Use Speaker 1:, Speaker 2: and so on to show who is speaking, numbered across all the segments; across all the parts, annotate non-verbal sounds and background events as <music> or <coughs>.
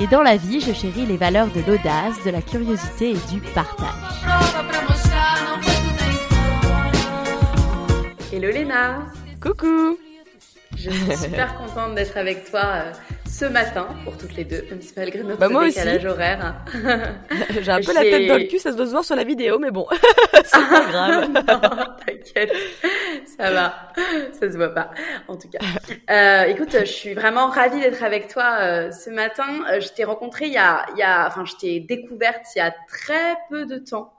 Speaker 1: et dans la vie, je chéris les valeurs de l'audace, de la curiosité et du partage.
Speaker 2: Hello Léna
Speaker 1: Coucou
Speaker 2: Je suis super contente d'être avec toi euh, ce matin pour toutes les deux, même si malgré notre
Speaker 3: Bah, moi aussi.
Speaker 2: décalage horaire. <laughs>
Speaker 3: J'ai un peu la tête dans le cul, ça se doit se voir sur la vidéo, mais bon, <laughs> c'est pas grave. <laughs>
Speaker 2: non, t'inquiète, ça va, ça se voit pas, en tout cas. Euh, écoute, je suis vraiment ravie d'être avec toi euh, ce matin. Euh, je t'ai rencontré il y a, il y a, enfin, je t'ai découverte il y a très peu de temps.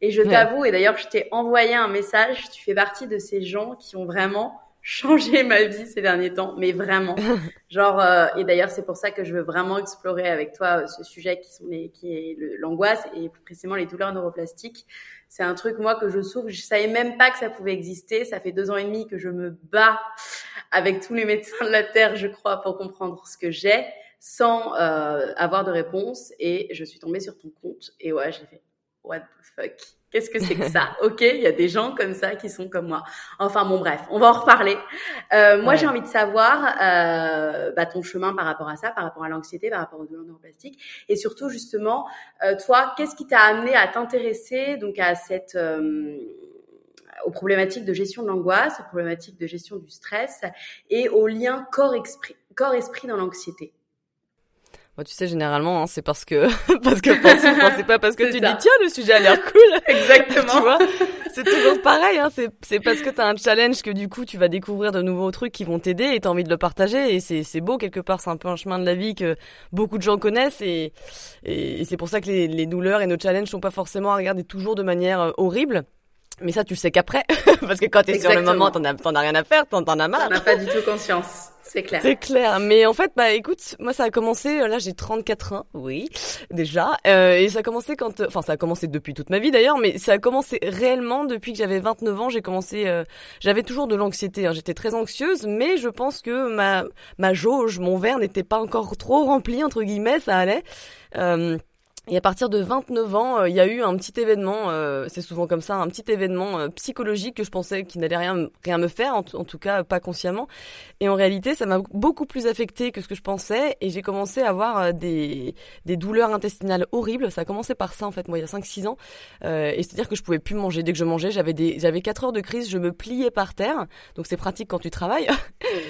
Speaker 2: Et je
Speaker 3: Ouais.
Speaker 2: t'avoue, et d'ailleurs, je t'ai envoyé un message. Tu fais partie de ces gens qui ont vraiment changé ma vie ces derniers temps, mais vraiment. <laughs> Genre, euh, et d'ailleurs, c'est pour ça que je veux vraiment explorer avec toi euh, ce sujet qui sont les, qui est l'angoisse et plus précisément les douleurs neuroplastiques. C'est un truc moi que je souffre. Je savais même pas que ça pouvait exister. Ça fait deux ans et demi que je me bats avec tous les médecins de la terre, je crois, pour comprendre ce que j'ai, sans euh, avoir de réponse. Et je suis tombée sur ton compte et ouais, j'ai fait what the fuck? Qu'est-ce que c'est que ça? <laughs> Ok, il y a des gens comme ça qui sont comme moi. Enfin bon, bref, on va en reparler. Euh, moi,
Speaker 3: Ouais.
Speaker 2: j'ai envie de savoir euh, bah, ton chemin par rapport à ça, par rapport à l'anxiété, par rapport aux douleurs neuroplastiques, et surtout justement, euh, toi, qu'est-ce qui t'a amené à t'intéresser donc à cette euh, aux problématiques de gestion de l'angoisse, aux problématiques de gestion du stress et au lien corps-esprit corps-esprit dans l'anxiété?
Speaker 3: Tu sais, généralement, hein, c'est parce que, <laughs> parce que c'est pas parce que tu
Speaker 2: ça.
Speaker 3: dis, tiens, le sujet a l'air cool.
Speaker 2: Exactement. <laughs> <laughs>
Speaker 3: tu vois, c'est toujours pareil, hein, c'est, c'est parce que t'as un challenge que du coup, tu vas découvrir de nouveaux trucs qui vont t'aider et t'as envie de le partager et c'est, c'est beau quelque part, c'est un peu un chemin de la vie que beaucoup de gens connaissent et, et, et c'est pour ça que les, les douleurs et nos challenges sont pas forcément à regarder toujours de manière euh, horrible. Mais ça, tu le sais qu'après, <laughs> parce que quand t'es sur le moment, t'en as, t'en as rien à faire, t'en, t'en as marre.
Speaker 2: On n'a pas du tout conscience, c'est clair.
Speaker 3: C'est clair, mais en fait, bah écoute, moi ça a commencé, euh, là j'ai 34 ans, oui, déjà, euh, et ça a commencé quand, euh, enfin ça a commencé depuis toute ma vie d'ailleurs, mais ça a commencé réellement depuis que j'avais 29 ans, j'ai commencé, euh, j'avais toujours de l'anxiété, hein, j'étais très anxieuse, mais je pense que ma, ma jauge, mon verre n'était pas encore trop rempli, entre guillemets, ça allait. Euh, et à partir de 29 ans, euh, il y a eu un petit événement, euh, c'est souvent comme ça, un petit événement euh, psychologique que je pensais qu'il n'allait rien, rien me faire, en, tout cas pas consciemment. Et en réalité, ça m'a beaucoup plus affecté que ce que je pensais. Et j'ai commencé à avoir euh, des, des douleurs intestinales horribles. Ça a commencé par ça, en fait, moi, il y a 5-6 ans. Euh, et c'est-à-dire que je pouvais plus manger. Dès que je mangeais, j'avais des, j'avais 4 heures de crise, je me pliais par terre. Donc c'est pratique quand tu travailles. <laughs>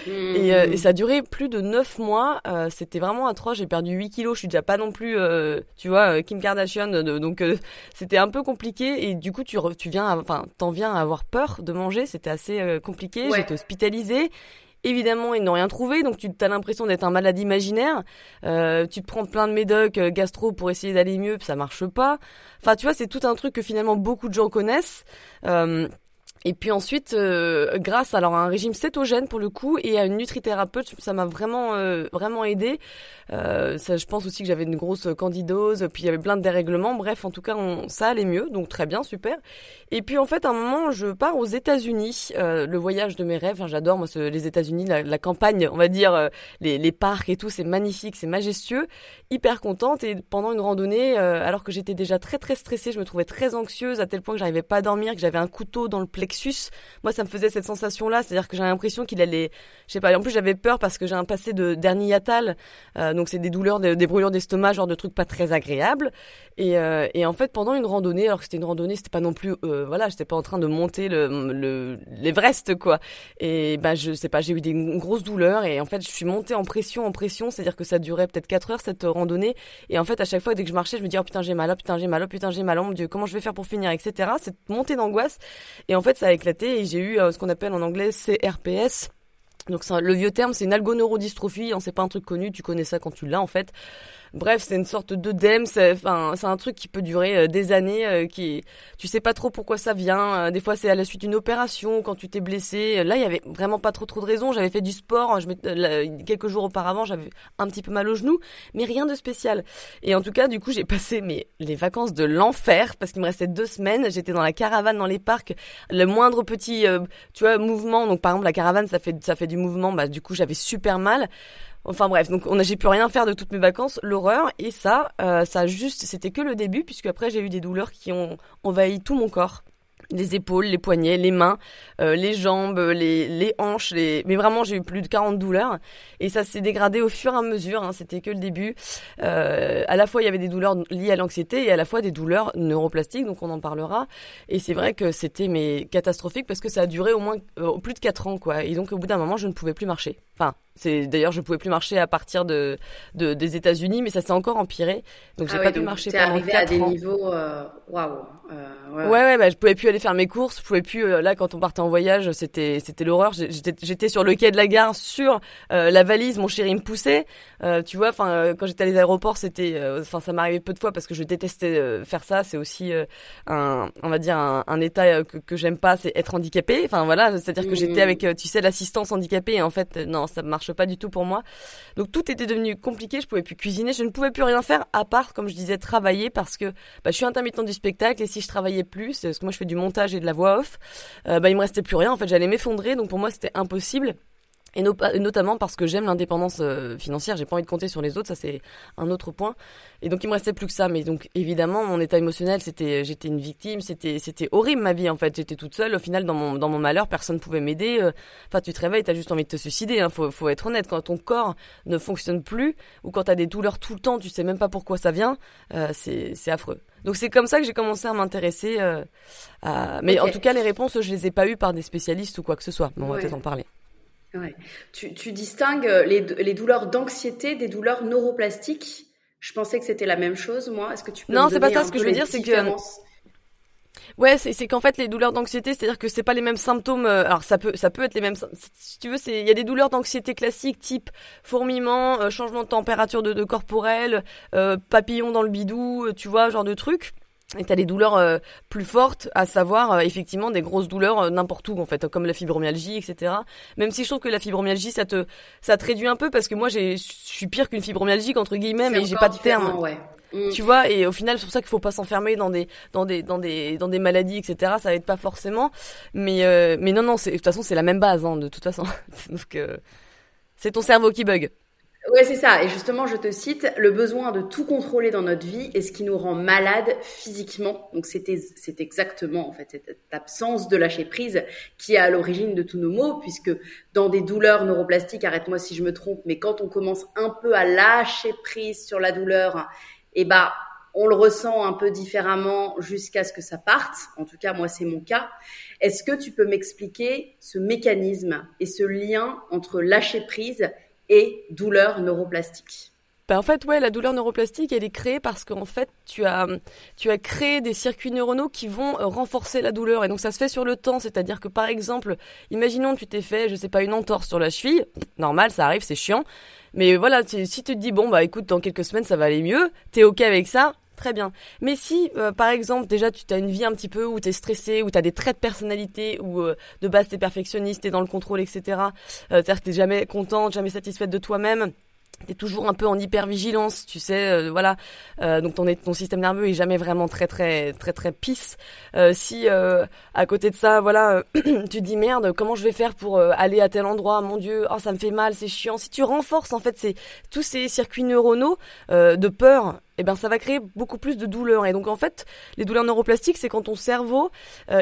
Speaker 3: Et, et ça a duré plus de 9 mois. Euh, C'était vraiment atroce. J'ai perdu 8 kilos. Je suis déjà pas non plus, euh, tu vois, euh, Kim Kardashian. de- donc euh, <laughs> c'était un peu compliqué. Et du coup, tu, re- tu viens, à- enfin, t'en viens à avoir peur de manger. C'était assez euh, compliqué.
Speaker 2: Ouais.
Speaker 3: J'étais hospitalisée. Évidemment, ils n'ont rien trouvé, donc tu as l'impression d'être un malade imaginaire. Euh, tu te prends plein de médocs euh, gastro pour essayer d'aller mieux, puis ça marche pas. Enfin, tu vois, c'est tout un truc que finalement beaucoup de gens connaissent. Et puis ensuite, euh, grâce alors à un régime cétogène pour le coup et à une nutrithérapeute, ça m'a vraiment euh, vraiment aidé. Euh, je pense aussi que j'avais une grosse candidose, puis il y avait plein de dérèglements. Bref, en tout cas, on, ça allait mieux, donc très bien, super. Et puis en fait, à un moment, je pars aux États-Unis, euh, le voyage de mes rêves. Enfin, J'adore moi ce- les États-Unis, la, la campagne, on va dire, euh, les, les parcs et tout, c'est magnifique, c'est majestueux. Hyper contente et pendant une randonnée, euh, alors que j'étais déjà très très stressée, je me trouvais très anxieuse à tel point que j'arrivais pas à dormir, que j'avais un couteau dans le plexus Moi, ça me faisait cette sensation-là, c'est-à-dire que j'ai l'impression qu'il allait, je sais pas. En plus, j'avais peur parce que j'ai un passé de dernier yatal, donc c'est des douleurs, des, brûlures d'estomac, genre de trucs pas très agréables. Et, et en fait, pendant une randonnée, alors que c'était une randonnée, c'était pas non plus, voilà, j'étais pas en train de monter le, le l'Everest, quoi. Et ben, je sais pas, j'ai eu des grosses douleurs et en fait, je suis montée en pression, en pression, c'est-à-dire que ça durait peut-être 4 heures cette randonnée. Et en fait, à chaque fois, dès que je marchais, je me disais, oh putain, j'ai mal, oh putain, j'ai mal, oh putain, j'ai mal, oh mon dieu, comment je vais faire pour finir, etc. Cette montée d'angoisse. Et en fait, ça a éclaté et j'ai eu euh, ce qu'on appelle en anglais CRPS. Donc le vieux terme, c'est une algoneurodystrophie, hein, c'est pas un truc connu, tu connais ça quand tu l'as en fait. Bref, c'est une sorte d'œdème, c'est enfin c'est un truc qui peut durer euh, des années euh, qui tu sais pas trop pourquoi ça vient, euh, des fois c'est à la suite d'une opération quand tu t'es blessé. Là, il y avait vraiment pas trop trop de raisons, j'avais fait du sport, je quelques jours auparavant, j'avais un petit peu mal au genou, mais rien de spécial. Et en tout cas, du coup, j'ai passé mes les vacances de l'enfer parce qu'il me restait deux semaines, j'étais dans la caravane dans les parcs, le moindre petit tu vois mouvement, donc par exemple la caravane ça fait ça fait du mouvement, bah du coup, j'avais super mal. Enfin bref, donc on a, j'ai pu rien faire de toutes mes vacances, l'horreur. Et ça, euh, ça juste, c'était que le début, puisque après j'ai eu des douleurs qui ont envahi tout mon corps les épaules, les poignets, les mains, euh, les jambes, les, les hanches, les... mais vraiment j'ai eu plus de 40 douleurs et ça s'est dégradé au fur et à mesure, hein, c'était que le début. Euh, à la fois il y avait des douleurs liées à l'anxiété et à la fois des douleurs neuroplastiques, donc on en parlera. Et c'est vrai que c'était mais catastrophique parce que ça a duré au moins euh, plus de 4 ans quoi. Et donc au bout d'un moment je ne pouvais plus marcher. Enfin c'est d'ailleurs je pouvais plus marcher à partir de, de des États-Unis, mais ça s'est encore empiré. Donc j'ai ah pas pu marcher pendant
Speaker 2: arrivé
Speaker 3: à
Speaker 2: des niveaux waouh.
Speaker 3: ouais, ouais, ouais bah, je pouvais plus aller faire mes courses, je pouvais plus. Euh, là, quand on partait en voyage, c'était c'était l'horreur. J'étais sur le quai de la gare, sur euh, la valise, mon chéri me poussait. Euh, tu vois, enfin, quand j'étais à aéroports, c'était, enfin, ça m'arrivait peu de fois parce que je détestais faire ça. C'est aussi un, on va dire, un, un état que, que j'aime pas, c'est être handicapé. Enfin voilà, c'est-à-dire que j'étais mmh. avec, tu sais, l'assistance handicapée. Et en fait, non, ça marche pas du tout pour moi. Donc tout était devenu compliqué. Je pouvais plus cuisiner, je ne pouvais plus rien faire à part, comme je disais, travailler parce que bah, je suis intermittent du spectacle et si je travaillais plus, parce que moi je fais du montage et de la voix off, euh, bah il me restait plus rien. En fait, j'allais m'effondrer, donc pour moi c'était impossible. Et notamment parce que j'aime l'indépendance euh, financière, j'ai pas envie de compter sur les autres, ça c'est un autre point. Et donc il me restait plus que ça, mais donc évidemment mon état émotionnel, c'était j'étais une victime, c'était c'était horrible ma vie en fait, j'étais toute seule. Au final dans mon dans mon malheur, personne pouvait m'aider. Euh. Enfin tu te réveilles, t'as juste envie de te suicider. Hein. Faut faut être honnête, quand ton corps ne fonctionne plus ou quand t'as des douleurs tout le temps, tu sais même pas pourquoi ça vient, euh, c'est c'est affreux. Donc c'est comme ça que j'ai commencé à m'intéresser. Euh, à... Mais en tout cas, les réponses, je les ai pas eues par des spécialistes ou quoi que ce soit. Mais on va peut-être en parler.
Speaker 2: Ouais. Tu, tu distingues les, les douleurs d'anxiété des douleurs neuroplastiques. Je pensais que c'était la même chose, moi. Est-ce que tu peux
Speaker 3: Non, c'est pas ça. Ce que je veux dire, c'est que Ouais, c'est qu'en fait les douleurs d'anxiété, c'est-à-dire que c'est pas les mêmes symptômes. Euh, alors ça peut ça peut être les mêmes. Si tu veux, c'est il y a des douleurs d'anxiété classiques type fourmillement, euh, changement de température de, de corporelle, euh, papillon dans le bidou, tu vois, genre de trucs. Et t'as des douleurs plus fortes, à savoir effectivement des grosses douleurs n'importe où en fait, comme la fibromyalgie, etc. Même si je trouve que la fibromyalgie, ça te ça te réduit un peu parce que moi j'ai je suis pire qu'une fibromyalgie entre guillemets, mais j'ai pas de terme.
Speaker 2: Ouais.
Speaker 3: Mm. Tu vois, et au final, c'est pour ça qu'il faut pas s'enfermer dans des, dans des, dans des, dans des maladies, etc. Ça aide pas forcément. Mais, euh, mais non, non, de toute façon, c'est la même base, hein, de toute façon. <laughs> Donc, euh, c'est ton cerveau qui bug.
Speaker 2: Ouais, c'est ça. Et justement, je te cite, le besoin de tout contrôler dans notre vie est ce qui nous rend malade physiquement. Donc, c'est exactement, en fait, cette absence de lâcher prise qui est à l'origine de tous nos maux, puisque dans des douleurs neuroplastiques, arrête-moi si je me trompe, mais quand on commence un peu à lâcher prise sur la douleur eh bah on le ressent un peu différemment jusqu'à ce que ça parte. En tout cas, moi, c'est mon cas. Est-ce que tu peux m'expliquer ce mécanisme et ce lien entre lâcher prise et douleur neuroplastique
Speaker 3: ben en fait, ouais, la douleur neuroplastique, elle est créée parce qu'en fait, tu as, tu as créé des circuits neuronaux qui vont euh, renforcer la douleur. Et donc, ça se fait sur le temps. C'est-à-dire que, par exemple, imaginons tu t'es fait, je sais pas, une entorse sur la cheville. Normal, ça arrive, c'est chiant. Mais voilà, si tu te dis, bon, bah écoute, dans quelques semaines, ça va aller mieux, t'es OK avec ça, très bien. Mais si, euh, par exemple, déjà, tu as une vie un petit peu où t'es stressé, où t'as des traits de personnalité, où euh, de base t'es perfectionniste, t'es dans le contrôle, etc. Euh, C'est-à-dire que jamais contente, jamais satisfaite de toi-même t'es toujours un peu en hypervigilance, tu sais, euh, voilà. Euh, donc ton ton système nerveux est jamais vraiment très très très très pisse. Euh, si à côté de ça, voilà, <clears throat> tu te dis merde, comment je vais faire pour aller à tel endroit? Mon Dieu, oh ça me fait mal, c'est chiant. Si tu renforces en fait tous ces circuits neuronaux de peur, eh ben ça va créer beaucoup plus de douleurs. Et donc en fait, les douleurs neuroplastiques, c'est quand ton cerveau,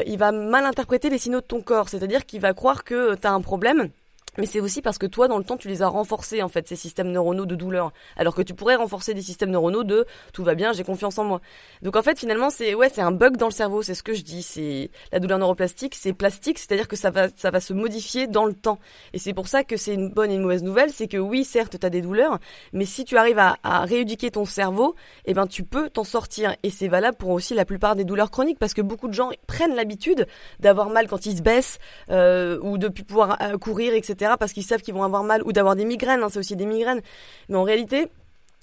Speaker 3: il va mal interpréter les signaux de ton corps, c'est-à-dire qu'il va croire que tu as un problème mais c'est aussi parce que toi, dans le temps, tu les as renforcés, en fait, ces systèmes neuronaux de douleur. Alors que tu pourrais renforcer des systèmes neuronaux de tout va bien, j'ai confiance en moi. Donc en fait, finalement, c'est ouais, c'est un bug dans le cerveau, c'est ce que je dis. C'est la douleur neuroplastique, c'est plastique, c'est-à-dire que ça va, ça va se modifier dans le temps. Et c'est pour ça que c'est une bonne et une mauvaise nouvelle, c'est que oui, certes, tu as des douleurs, mais si tu arrives à, à rééduquer ton cerveau, eh ben tu peux t'en sortir. Et c'est valable pour aussi la plupart des douleurs chroniques, parce que beaucoup de gens prennent l'habitude d'avoir mal quand ils se baissent euh, ou de pouvoir euh, courir, etc parce qu'ils savent qu'ils vont avoir mal ou d'avoir des migraines, hein, c'est aussi des migraines. Mais en réalité,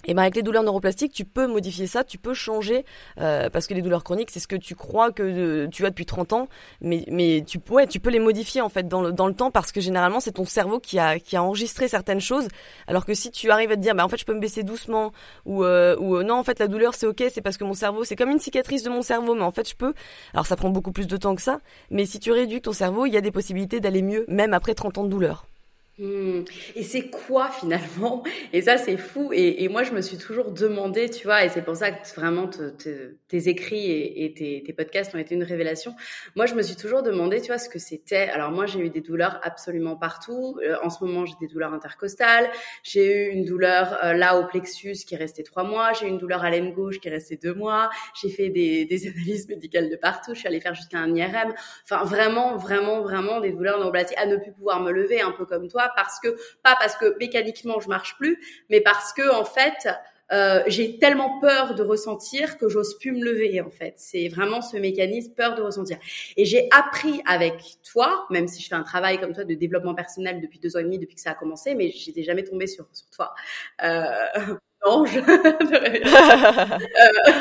Speaker 3: et ben avec les douleurs neuroplastiques, tu peux modifier ça, tu peux changer euh, parce que les douleurs chroniques, c'est ce que tu crois que euh, tu as depuis 30 ans, mais mais tu tu peux les modifier en fait dans le dans le temps parce que généralement c'est ton cerveau qui a qui a enregistré certaines choses, alors que si tu arrives à te dire bah en fait je peux me baisser doucement ou euh, ou non en fait la douleur c'est ok, c'est parce que mon cerveau c'est comme une cicatrice de mon cerveau, mais en fait je peux. Alors ça prend beaucoup plus de temps que ça, mais si tu réduis ton cerveau, il y a des possibilités d'aller mieux même après 30 ans de douleur.
Speaker 2: Hmm. Et c'est quoi finalement? Et ça c'est fou. Et, moi je me suis toujours demandé, tu vois, et c'est pour ça que vraiment tes écrits et, tes, podcasts ont été une révélation. Moi je me suis toujours demandé, tu vois, ce que c'était. Alors moi j'ai eu des douleurs absolument partout. Euh, en ce moment j'ai des douleurs intercostales. J'ai eu une douleur euh, là au plexus qui est restée trois mois. J'ai eu une douleur à l'aine gauche qui est restée deux mois. J'ai fait des, <laughs> analyses médicales de partout. Je suis allée faire jusqu'à un IRM. Enfin vraiment, vraiment, vraiment des douleurs neuroplastiques à ne plus pouvoir me lever, un peu comme toi parce que pas parce que mécaniquement je marche plus, mais parce que en fait euh, j'ai tellement peur de ressentir que j'ose plus me lever en fait. C'est vraiment ce mécanisme peur de ressentir. Et j'ai appris avec toi, même si je fais un travail comme toi de développement personnel depuis deux ans et demi depuis que ça a commencé, mais j'étais jamais tombée sur sur toi. Euh, <laughs> ange. <laughs> euh,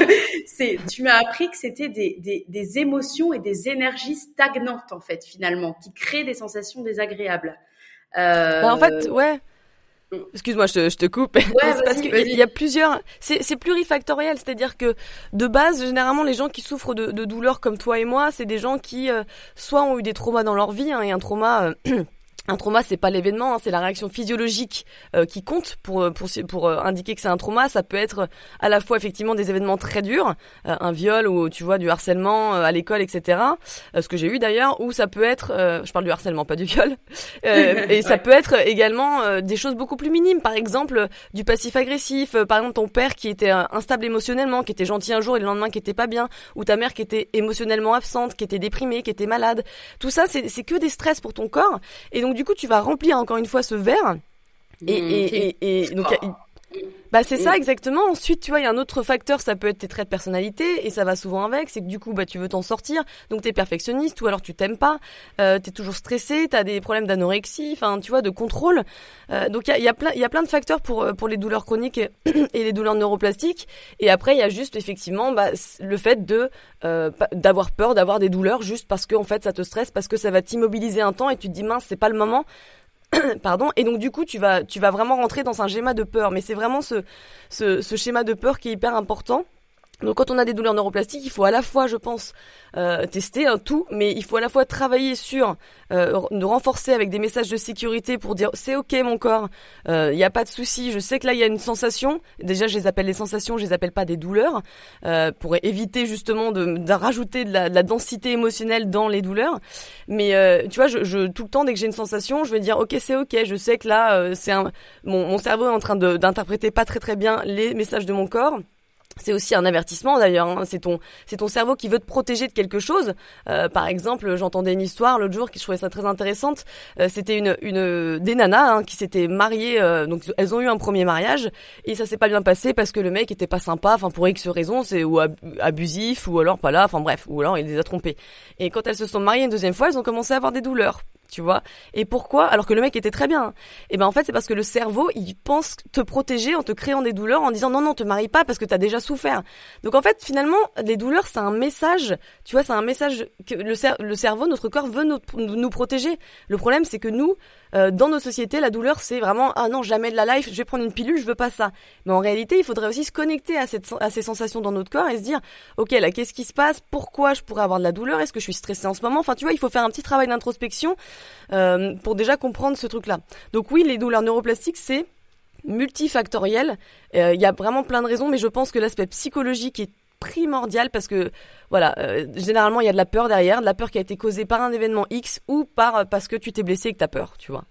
Speaker 2: <laughs> c'est, tu m'as appris que c'était des, des, des émotions et des énergies stagnantes en fait finalement, qui créent des sensations désagréables.
Speaker 3: Euh... Bah en fait, ouais. Mm. Excuse-moi, je te, je te coupe. Ouais, <laughs> parce qu'il y a plusieurs. C'est plurifactoriel, c'est-à-dire que de base, généralement, les gens qui souffrent de, de douleurs comme toi et moi, c'est des gens qui euh, soit ont eu des traumas dans leur vie, hein, et un trauma. Euh, <clears throat> un trauma, c'est pas l'événement, hein, c'est la réaction physiologique euh, qui compte pour euh, pour pour euh, indiquer que c'est un trauma. Ça peut être à la fois effectivement des événements très durs, un viol ou tu vois du harcèlement à l'école, etc. ce que j'ai eu d'ailleurs, ou ça peut être, je parle du harcèlement, pas du viol, <laughs> et ça peut être également des choses beaucoup plus minimes. Par exemple, du passif agressif. par exemple, ton père qui était instable émotionnellement, qui était gentil un jour et le lendemain qui était pas bien, ou ta mère qui était émotionnellement absente, qui était déprimée, qui était malade. Tout ça, c'est c'est que des stress pour ton corps, et donc du coup, tu vas remplir encore une fois ce verre. Et, mmh, et, et, donc, bah c'est ça exactement. Ensuite, tu vois, il y a un autre facteur, ça peut être tes traits de personnalité et ça va souvent avec, c'est que du coup, bah tu veux t'en sortir, donc t'es perfectionniste ou alors tu t'aimes pas, euh, t'es toujours stressé, t'as des problèmes d'anorexie, enfin tu vois, de contrôle. Euh, donc il y a, y a, plein, il y a plein de facteurs pour euh, pour les douleurs chroniques <coughs> et, les douleurs neuroplastiques. Et après, il y a juste effectivement bah, le fait de euh, d'avoir peur d'avoir des douleurs juste parce que en fait ça te stresse, parce que ça va t'immobiliser un temps et tu te dis mince, c'est pas le moment. <coughs> pardon. Et donc du coup tu vas tu vas vraiment rentrer dans un schéma de peur. Mais c'est vraiment ce, ce ce schéma de peur qui est hyper important donc quand on a des douleurs neuroplastiques, il faut à la fois, je pense, euh, tester un tout, mais il faut à la fois travailler sur euh, de renforcer avec des messages de sécurité pour dire c'est ok mon corps, il euh, n'y a pas de souci, je sais que là il y a une sensation. Déjà je les appelle les sensations, je les appelle pas des douleurs, euh, pour éviter justement de, de rajouter de la, de la, densité émotionnelle dans les douleurs. Mais euh, tu vois, je, je, tout le temps dès que j'ai une sensation, je vais dire ok c'est ok, je sais que là c'est un mon, mon cerveau est en train d'interpréter pas très très bien les messages de mon corps c'est aussi un avertissement d'ailleurs. Hein. C'est ton, c'est ton cerveau qui veut te protéger de quelque chose. Euh, par exemple, j'entendais une histoire l'autre jour qui je trouvais ça très intéressante. Euh, c'était une, une des nanas hein, qui s'étaient mariées. Euh, donc elles ont eu un premier mariage et ça s'est pas bien passé parce que le mec était pas sympa. Enfin pour X raisons, c'est ou abusif ou alors pas là. Enfin bref, ou alors il les a trompées. Et quand elles se sont mariées une deuxième fois, elles ont commencé à avoir des douleurs tu vois. Et pourquoi? Alors que le mec était très bien. Et ben en fait, c'est parce que le cerveau, il pense te protéger en te créant des douleurs, en disant non non, te marie pas parce que t'as déjà souffert. Donc en fait, finalement, les douleurs, c'est un message. Tu vois, c'est un message que le, cerveau, notre corps veut nous, nous protéger. Le problème, c'est que nous, euh, dans nos sociétés, la douleur, c'est vraiment ah non, jamais de la life, je vais prendre une pilule, je veux pas ça. Mais en réalité, il faudrait aussi se connecter à, cette, à ces sensations dans notre corps et se dire, ok, là, qu'est-ce qui se passe? Pourquoi je pourrais avoir de la douleur? Est-ce que je suis stressée en ce moment? Enfin, tu vois, il faut faire un petit travail d'introspection euh, pour déjà comprendre ce truc-là. Donc oui, les douleurs neuroplastiques, c'est multifactoriel. Euh, il y a vraiment plein de raisons, mais je pense que l'aspect psychologique est primordial parce que voilà euh, généralement il y a de la peur derrière de la peur qui a été causée par un événement X ou par parce que tu t'es blessé et que tu as peur tu vois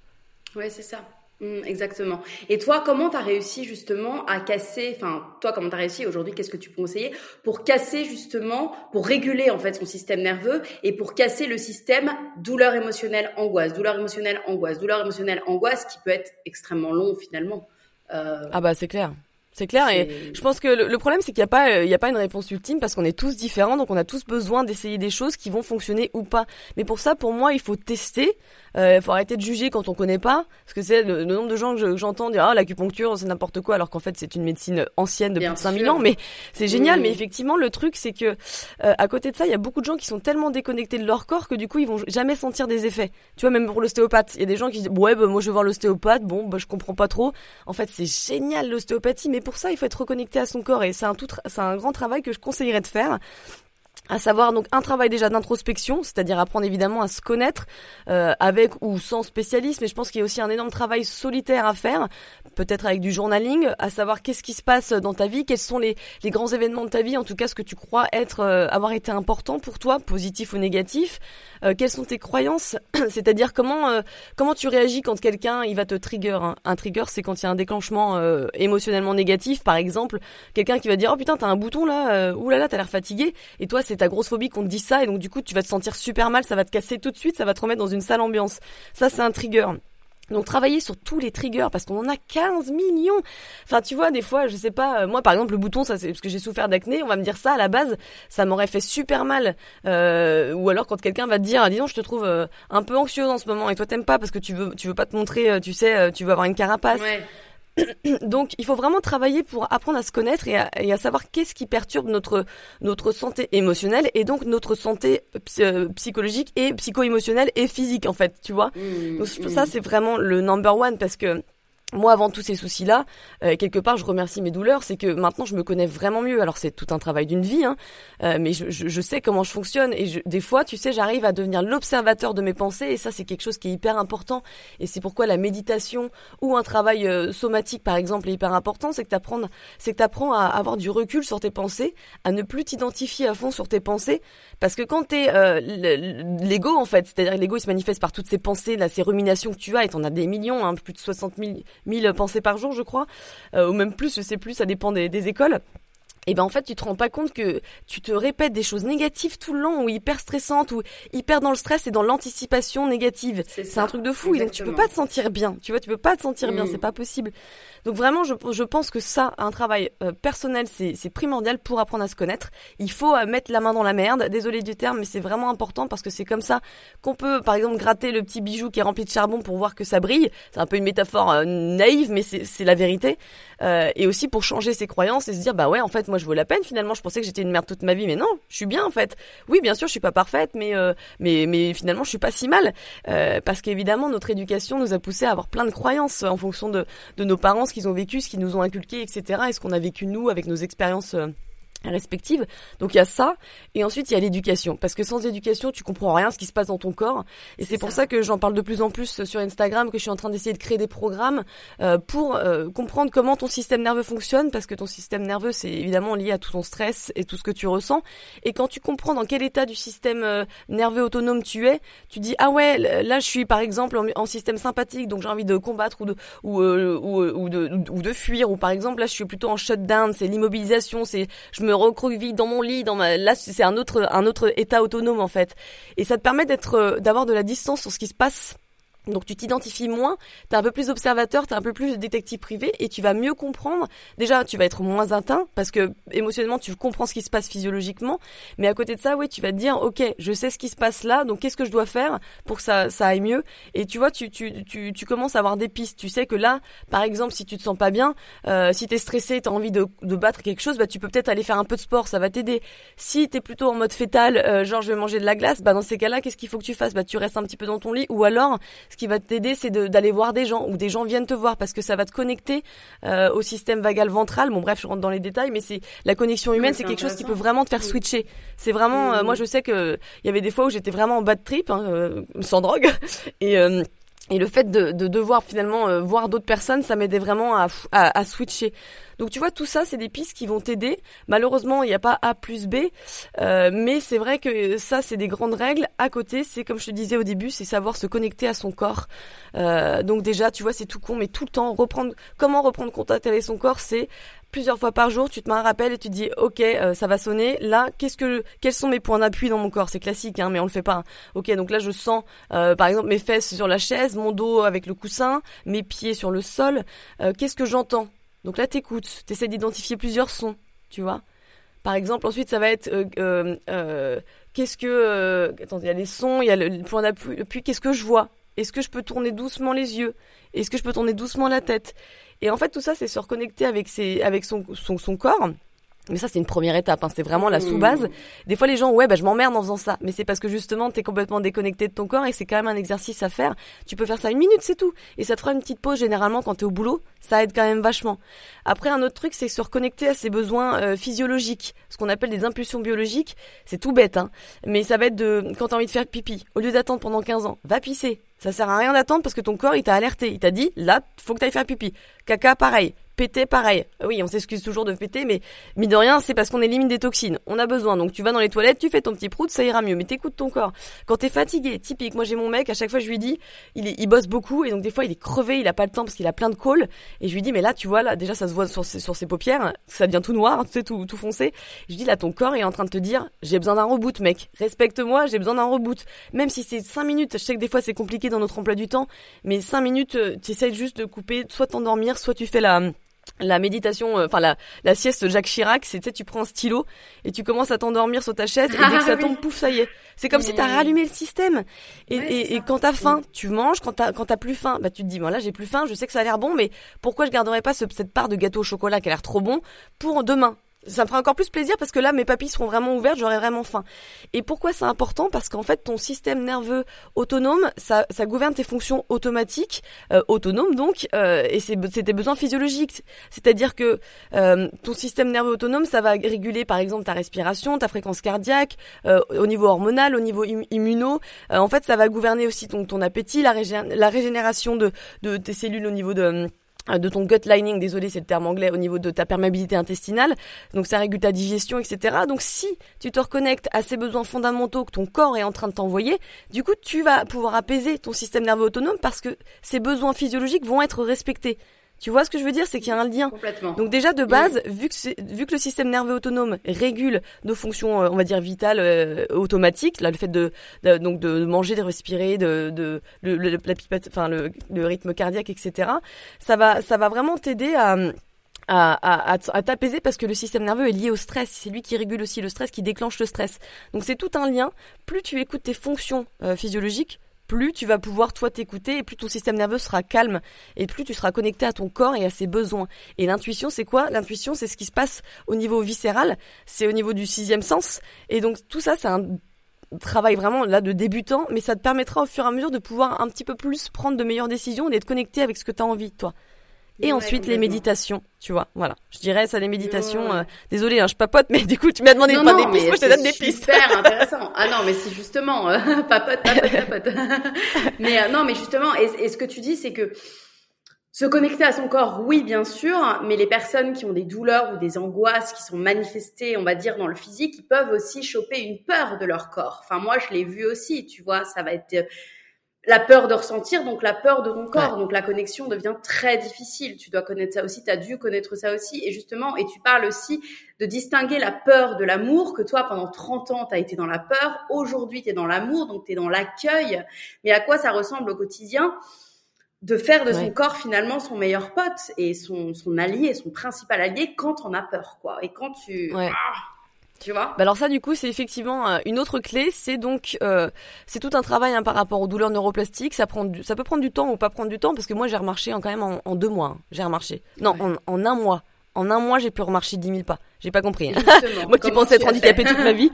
Speaker 2: ouais c'est ça mmh, exactement. Et toi comment tu as réussi justement à casser enfin toi comment tu as réussi aujourd'hui qu'est-ce que tu peux conseiller pour casser justement pour réguler en fait son système nerveux et pour casser le système douleur émotionnelle angoisse douleur émotionnelle angoisse douleur émotionnelle angoisse qui peut être extrêmement long finalement.
Speaker 3: Euh... ah bah c'est clair. C'est clair et je pense que le, problème c'est qu'il n'y a pas il y a pas une réponse ultime parce qu'on est tous différents donc on a tous besoin d'essayer des choses qui vont fonctionner ou pas. Mais pour ça pour moi il faut tester euh, faut arrêter de juger quand on connaît pas, parce que c'est le, nombre de gens que j'entends dire ah l'acupuncture c'est n'importe quoi, alors qu'en fait c'est une médecine ancienne de plus de 5000 ans. Mais c'est génial. Mais effectivement le truc c'est que euh, à côté de ça il y a beaucoup de gens qui sont tellement déconnectés de leur corps que du coup ils vont jamais sentir des effets. Tu vois même pour l'ostéopathe, il y a des gens qui disent ouais bah, moi je vais voir l'ostéopathe, bon bah je comprends pas trop. En fait c'est génial l'ostéopathie, mais pour ça il faut être reconnecté à son corps et c'est un tout c'est un grand travail que je conseillerais de faire à savoir donc un travail déjà d'introspection, c'est-à-dire apprendre évidemment à se connaître euh, avec ou sans spécialiste, mais je pense qu'il y a aussi un énorme travail solitaire à faire, peut-être avec du journaling, à savoir qu'est-ce qui se passe dans ta vie, quels sont les, les grands événements de ta vie, en tout cas ce que tu crois être euh, avoir été important pour toi, positif ou négatif, euh, quelles sont tes croyances, <clears throat> c'est-à-dire comment euh, comment tu réagis quand quelqu'un il va te trigger. Hein. Un trigger c'est quand il y a un déclenchement émotionnellement négatif, par exemple, quelqu'un qui va dire oh putain t'as un bouton là, ouh là là t'as l'air fatigué, et toi c'est ta grosse phobie qu'on te dit ça et donc du coup tu vas te sentir super mal, ça va te casser tout de suite, ça va te remettre dans une sale ambiance. Ça c'est un trigger. Donc travailler sur tous les triggers parce qu'on en a 15 millions. Enfin tu vois des fois je sais pas euh, moi par exemple le bouton ça c'est parce que j'ai souffert d'acné on va me dire ça à la base ça m'aurait fait super mal euh, ou alors quand quelqu'un va te dire disons je te trouve euh, un peu anxieuse en ce moment et toi t'aimes pas parce que tu veux tu veux pas te montrer tu sais tu veux avoir une carapace. Ouais. <coughs> Donc, il faut vraiment travailler pour apprendre à se connaître et à, savoir qu'est-ce qui perturbe notre notre santé émotionnelle et donc notre santé euh, psychologique et psycho-émotionnelle et physique en fait, tu vois. Mmh, donc, ça, mmh. c'est vraiment le number one parce que moi, avant tous ces soucis-là, euh, quelque part, je remercie mes douleurs. C'est que maintenant, je me connais vraiment mieux. Alors, c'est tout un travail d'une vie, hein, euh, mais je, je, je, sais comment je fonctionne. Et je, des fois, tu sais, j'arrive à devenir l'observateur de mes pensées. Et ça, c'est quelque chose qui est hyper important. Et c'est pourquoi la méditation ou un travail euh, somatique, par exemple, est hyper important. C'est que t'apprends, c'est que t'apprends à avoir du recul sur tes pensées, à ne plus t'identifier à fond sur tes pensées, parce que quand t'es l'ego, en fait, c'est-à-dire l'ego, il se manifeste par toutes ces pensées, là, ces ruminations que tu as. Et t'en as des millions, hein, plus de 60 000 1000 pensées par jour, je crois, euh, ou même plus, je sais plus, ça dépend des, des écoles et ben en fait tu te rends pas compte que tu te répètes des choses négatives tout le long ou hyper stressantes ou hyper dans le stress et dans l'anticipation négative. C'est un truc de fou et donc tu peux pas te sentir bien. Tu vois, tu peux pas te sentir bien, mm. c'est pas possible. Donc vraiment je, pense que ça un travail euh, personnel c'est primordial pour apprendre à se connaître. Il faut euh, mettre la main dans la merde. Désolé du terme mais c'est vraiment important parce que c'est comme ça qu'on peut par exemple gratter le petit bijou qui est rempli de charbon pour voir que ça brille. C'est un peu une métaphore euh, naïve mais c'est la vérité. et aussi pour changer ses croyances et se dire bah ouais en fait moi je vaux la peine finalement. Je pensais que j'étais une merde toute ma vie, mais non, je suis bien en fait. Oui, bien sûr, je suis pas parfaite, mais mais finalement, je suis pas si mal parce qu'évidemment, notre éducation nous a poussé à avoir plein de croyances en fonction de de nos parents, qu'ils ont vécu, ce qu'ils nous ont inculqué, etc. Et ce qu'on a vécu nous avec nos expériences. Euh, respectives. Donc il y a ça et ensuite il y a l'éducation. Parce que sans éducation tu comprends rien ce qui se passe dans ton corps. Et c'est pour ça. que j'en parle de plus en plus sur Instagram que je suis en train d'essayer de créer des programmes euh, pour euh, comprendre comment ton système nerveux fonctionne. Parce que ton système nerveux c'est évidemment lié à tout ton stress et tout ce que tu ressens. Et quand tu comprends dans quel état du système euh, nerveux autonome tu es tu dis ah ouais là je suis par exemple en, système sympathique donc j'ai envie de combattre ou de ou, ou, ou, de ou de fuir. Ou par exemple là je suis plutôt en shutdown c'est l'immobilisation c'est je me recroqueville dans mon lit, dans ma, là c'est un autre un autre état autonome en fait. Et ça te permet d'être, euh, d'avoir de la distance sur ce qui se passe Donc tu t'identifies moins, tu es un peu plus observateur, tu es un peu plus détective privé et tu vas mieux comprendre. Déjà, tu vas être moins atteint parce que émotionnellement, tu comprends ce qui se passe physiologiquement, mais à côté de ça, oui, tu vas te dire OK, je sais ce qui se passe là, donc qu'est-ce que je dois faire pour que ça ça aille mieux? Et tu vois, tu tu tu, tu commences à avoir des pistes. Tu sais que là, par exemple, si tu te sens pas bien, euh, si tu es stressé, tu as envie de, de battre quelque chose, bah tu peux peut-être aller faire un peu de sport, ça va t'aider. Si tu es plutôt en mode fétal, euh, genre je vais manger de la glace, bah dans ces cas-là, qu'est-ce qu'il faut que tu fasses? Bah tu restes un petit peu dans ton lit ou alors qui va t'aider, c'est d'aller voir des gens ou des gens viennent te voir parce que ça va te connecter euh, au système vagal ventral. Bon bref, je rentre dans les détails, mais c'est la connexion humaine, c'est quelque chose qui peut vraiment te faire switcher. C'est vraiment, euh, moi je sais que il y avait des fois où j'étais vraiment en bad trip, hein, euh, sans drogue, <laughs> et et le fait de, de devoir finalement euh, voir d'autres personnes, ça m'aidait vraiment à, à, à, switcher. Donc tu vois, tout ça, c'est des pistes qui vont t'aider. Malheureusement, il n'y a pas A plus B, euh, mais c'est vrai que ça, c'est des grandes règles. À côté, c'est comme je te disais au début, c'est savoir se connecter à son corps. Euh, donc déjà, tu vois, c'est tout con, mais tout le temps, reprendre, comment reprendre contact avec son corps, c'est plusieurs fois par jour, tu te mets un rappel et tu te dis ok euh, ça va sonner. Là qu'est-ce que quels sont mes points d'appui dans mon corps? C'est classique hein, mais on le fait pas. Ok donc là je sens euh, par exemple mes fesses sur la chaise, mon dos avec le coussin, mes pieds sur le sol. Euh, qu'est-ce que j'entends? Donc là t'écoutes, t'essaies d'identifier plusieurs sons, tu vois. Par exemple ensuite ça va être qu'est-ce que attends il y a les sons, il y a le, point d'appui. Puis qu'est-ce que je vois? Est-ce que je peux tourner doucement les yeux? Est-ce que je peux tourner doucement la tête? Et en fait, tout ça, c'est se reconnecter avec, ses, avec son, son, son corps. Mais ça, c'est une première étape. Hein. C'est vraiment la sous-base. Mmh. Des fois, les gens, ouais, bah, je m'emmerde en faisant ça. Mais c'est parce que justement, t'es complètement déconnecté de ton corps et c'est quand même un exercice à faire. Tu peux faire ça une minute, c'est tout. Et ça te fera une petite pause généralement quand t'es au boulot. Ça aide quand même vachement. Après, un autre truc, c'est se reconnecter à ses besoins euh, physiologiques. Ce qu'on appelle des impulsions biologiques. C'est tout bête, hein. Mais ça va être de, quand t'as envie de faire pipi, au lieu d'attendre pendant 15 ans, va pisser. Ça sert à rien d'attendre parce que ton corps, il t'a alerté. Il t'a dit, là, faut que t'ailles faire pipi. Caca, pareil. Péter, pareil. Oui, on s'excuse toujours de péter, mais mine de rien, c'est parce qu'on élimine des toxines. On a besoin. Donc tu vas dans les toilettes, tu fais ton petit prout, ça ira mieux. Mais t'écoutes ton corps. Quand t'es fatigué, typique. Moi j'ai mon mec, à chaque fois je lui dis, il, il bosse beaucoup et donc des fois il est crevé, il a pas le temps parce qu'il a plein de calls. Et je lui dis, mais là tu vois là, déjà ça se voit sur ses, sur ses paupières, ça devient tout noir, <laughs> tu sais tout, tout foncé. Je dis là ton corps est en train de te dire, j'ai besoin d'un reboot, mec. Respecte-moi, j'ai besoin d'un reboot. Même si c'est cinq minutes, je sais que des fois c'est compliqué dans notre emploi du temps, mais cinq minutes, euh, tu essayes juste de couper, soit t'endormir, soit tu fais la la méditation, euh, enfin la, la sieste Jacques Chirac, c'est tu sais, tu prends un stylo et tu commences à t'endormir sur ta chaise et dès que ah ça tombe, pouf, ça y est. C'est comme si t'as rallumé le système. Et, et, et, quand t'as faim, tu manges. Quand t'as quand t'as plus faim, bah tu te dis, bon là j'ai plus faim, je sais que ça a l'air bon, mais pourquoi je garderais pas cette part de gâteau au chocolat qui a l'air trop bon pour demain? Ça me fera encore plus plaisir parce que là mes papilles seront vraiment ouvertes, j'aurai vraiment faim. Et pourquoi c'est important? Parce qu'en fait ton système nerveux autonome, ça, ça gouverne tes fonctions automatiques, euh, autonomes donc, euh, et c'est tes besoins physiologiques. C'est-à-dire que euh, ton système nerveux autonome, ça va réguler par exemple ta respiration, ta fréquence cardiaque, euh, au niveau hormonal, au niveau immuno. Euh, en fait, ça va gouverner aussi ton, ton appétit, la, la régénération de, de tes cellules au niveau de de ton gut lining, désolé c'est le terme anglais, au niveau de ta perméabilité intestinale, donc ça régule ta digestion, etc. Donc si tu te reconnectes à ces besoins fondamentaux que ton corps est en train de t'envoyer, du coup tu vas pouvoir apaiser ton système nerveux autonome parce que ces besoins physiologiques vont être respectés. Tu vois ce que je veux dire, c'est qu'il y a un lien. Donc déjà de base, vu que vu que le système nerveux autonome régule nos fonctions, euh, on va dire vitales euh, automatiques, là le fait de, donc de manger, de respirer, de, de le, le, la enfin le, le rythme cardiaque, etc. Ça va ça va vraiment t'aider à à, à, à t'apaiser parce que le système nerveux est lié au stress. C'est lui qui régule aussi le stress, qui déclenche le stress. Donc c'est tout un lien. Plus tu écoutes tes fonctions euh, physiologiques, plus tu vas pouvoir toi t'écouter et plus ton système nerveux sera calme et plus tu seras connecté à ton corps et à ses besoins. Et l'intuition, c'est quoi? L'intuition, c'est ce qui se passe au niveau viscéral, c'est au niveau du sixième sens. Et donc tout ça, c'est un travail vraiment là de débutant, mais ça te permettra au fur et à mesure de pouvoir un petit peu plus prendre de meilleures décisions, d'être connecté avec ce que tu as envie, toi. Et ensuite les méditations, tu vois, voilà. Je dirais ça les méditations. Euh, désolé, hein, je papote, mais <laughs> du coup tu m'as demandé de prendre des pistes, moi je te donne des pistes.
Speaker 2: Super intéressant. Ah non, mais c'est justement euh, <laughs> papote, papote, papote. <laughs> mais euh, non, mais justement, et, et, ce que tu dis, c'est que se connecter à son corps, oui, bien sûr, mais les personnes qui ont des douleurs ou des angoisses qui sont manifestées, on va dire, dans le physique, ils peuvent aussi choper une peur de leur corps. Enfin, moi, je l'ai vu aussi, tu vois, ça va être la peur de ressentir, donc la peur de ton corps, donc la connexion devient très difficile. Tu dois connaître ça aussi, tu as dû connaître ça aussi. Et justement, et tu parles aussi de distinguer la peur de l'amour, que toi, pendant 30 ans, tu as été dans la peur, aujourd'hui, tu es dans l'amour, donc tu es dans l'accueil. Mais à quoi ça ressemble au quotidien de faire de son corps finalement son meilleur pote et son, son allié, son principal allié quand on a peur, quoi. Et quand tu... Ah, tu vois
Speaker 3: bah alors ça du coup c'est effectivement euh, une autre clé, c'est donc euh, c'est tout un travail hein, par rapport aux douleurs neuroplastiques. Ça prend du, ça peut prendre du temps ou pas prendre du temps parce que moi j'ai remarché en, quand même en, deux mois. Hein. j'ai remarché. Non, en, en, un mois. En un mois j'ai pu remarcher 10 000 pas. J'ai pas compris. Hein. <laughs> moi qui pensais être handicapée toute ma vie.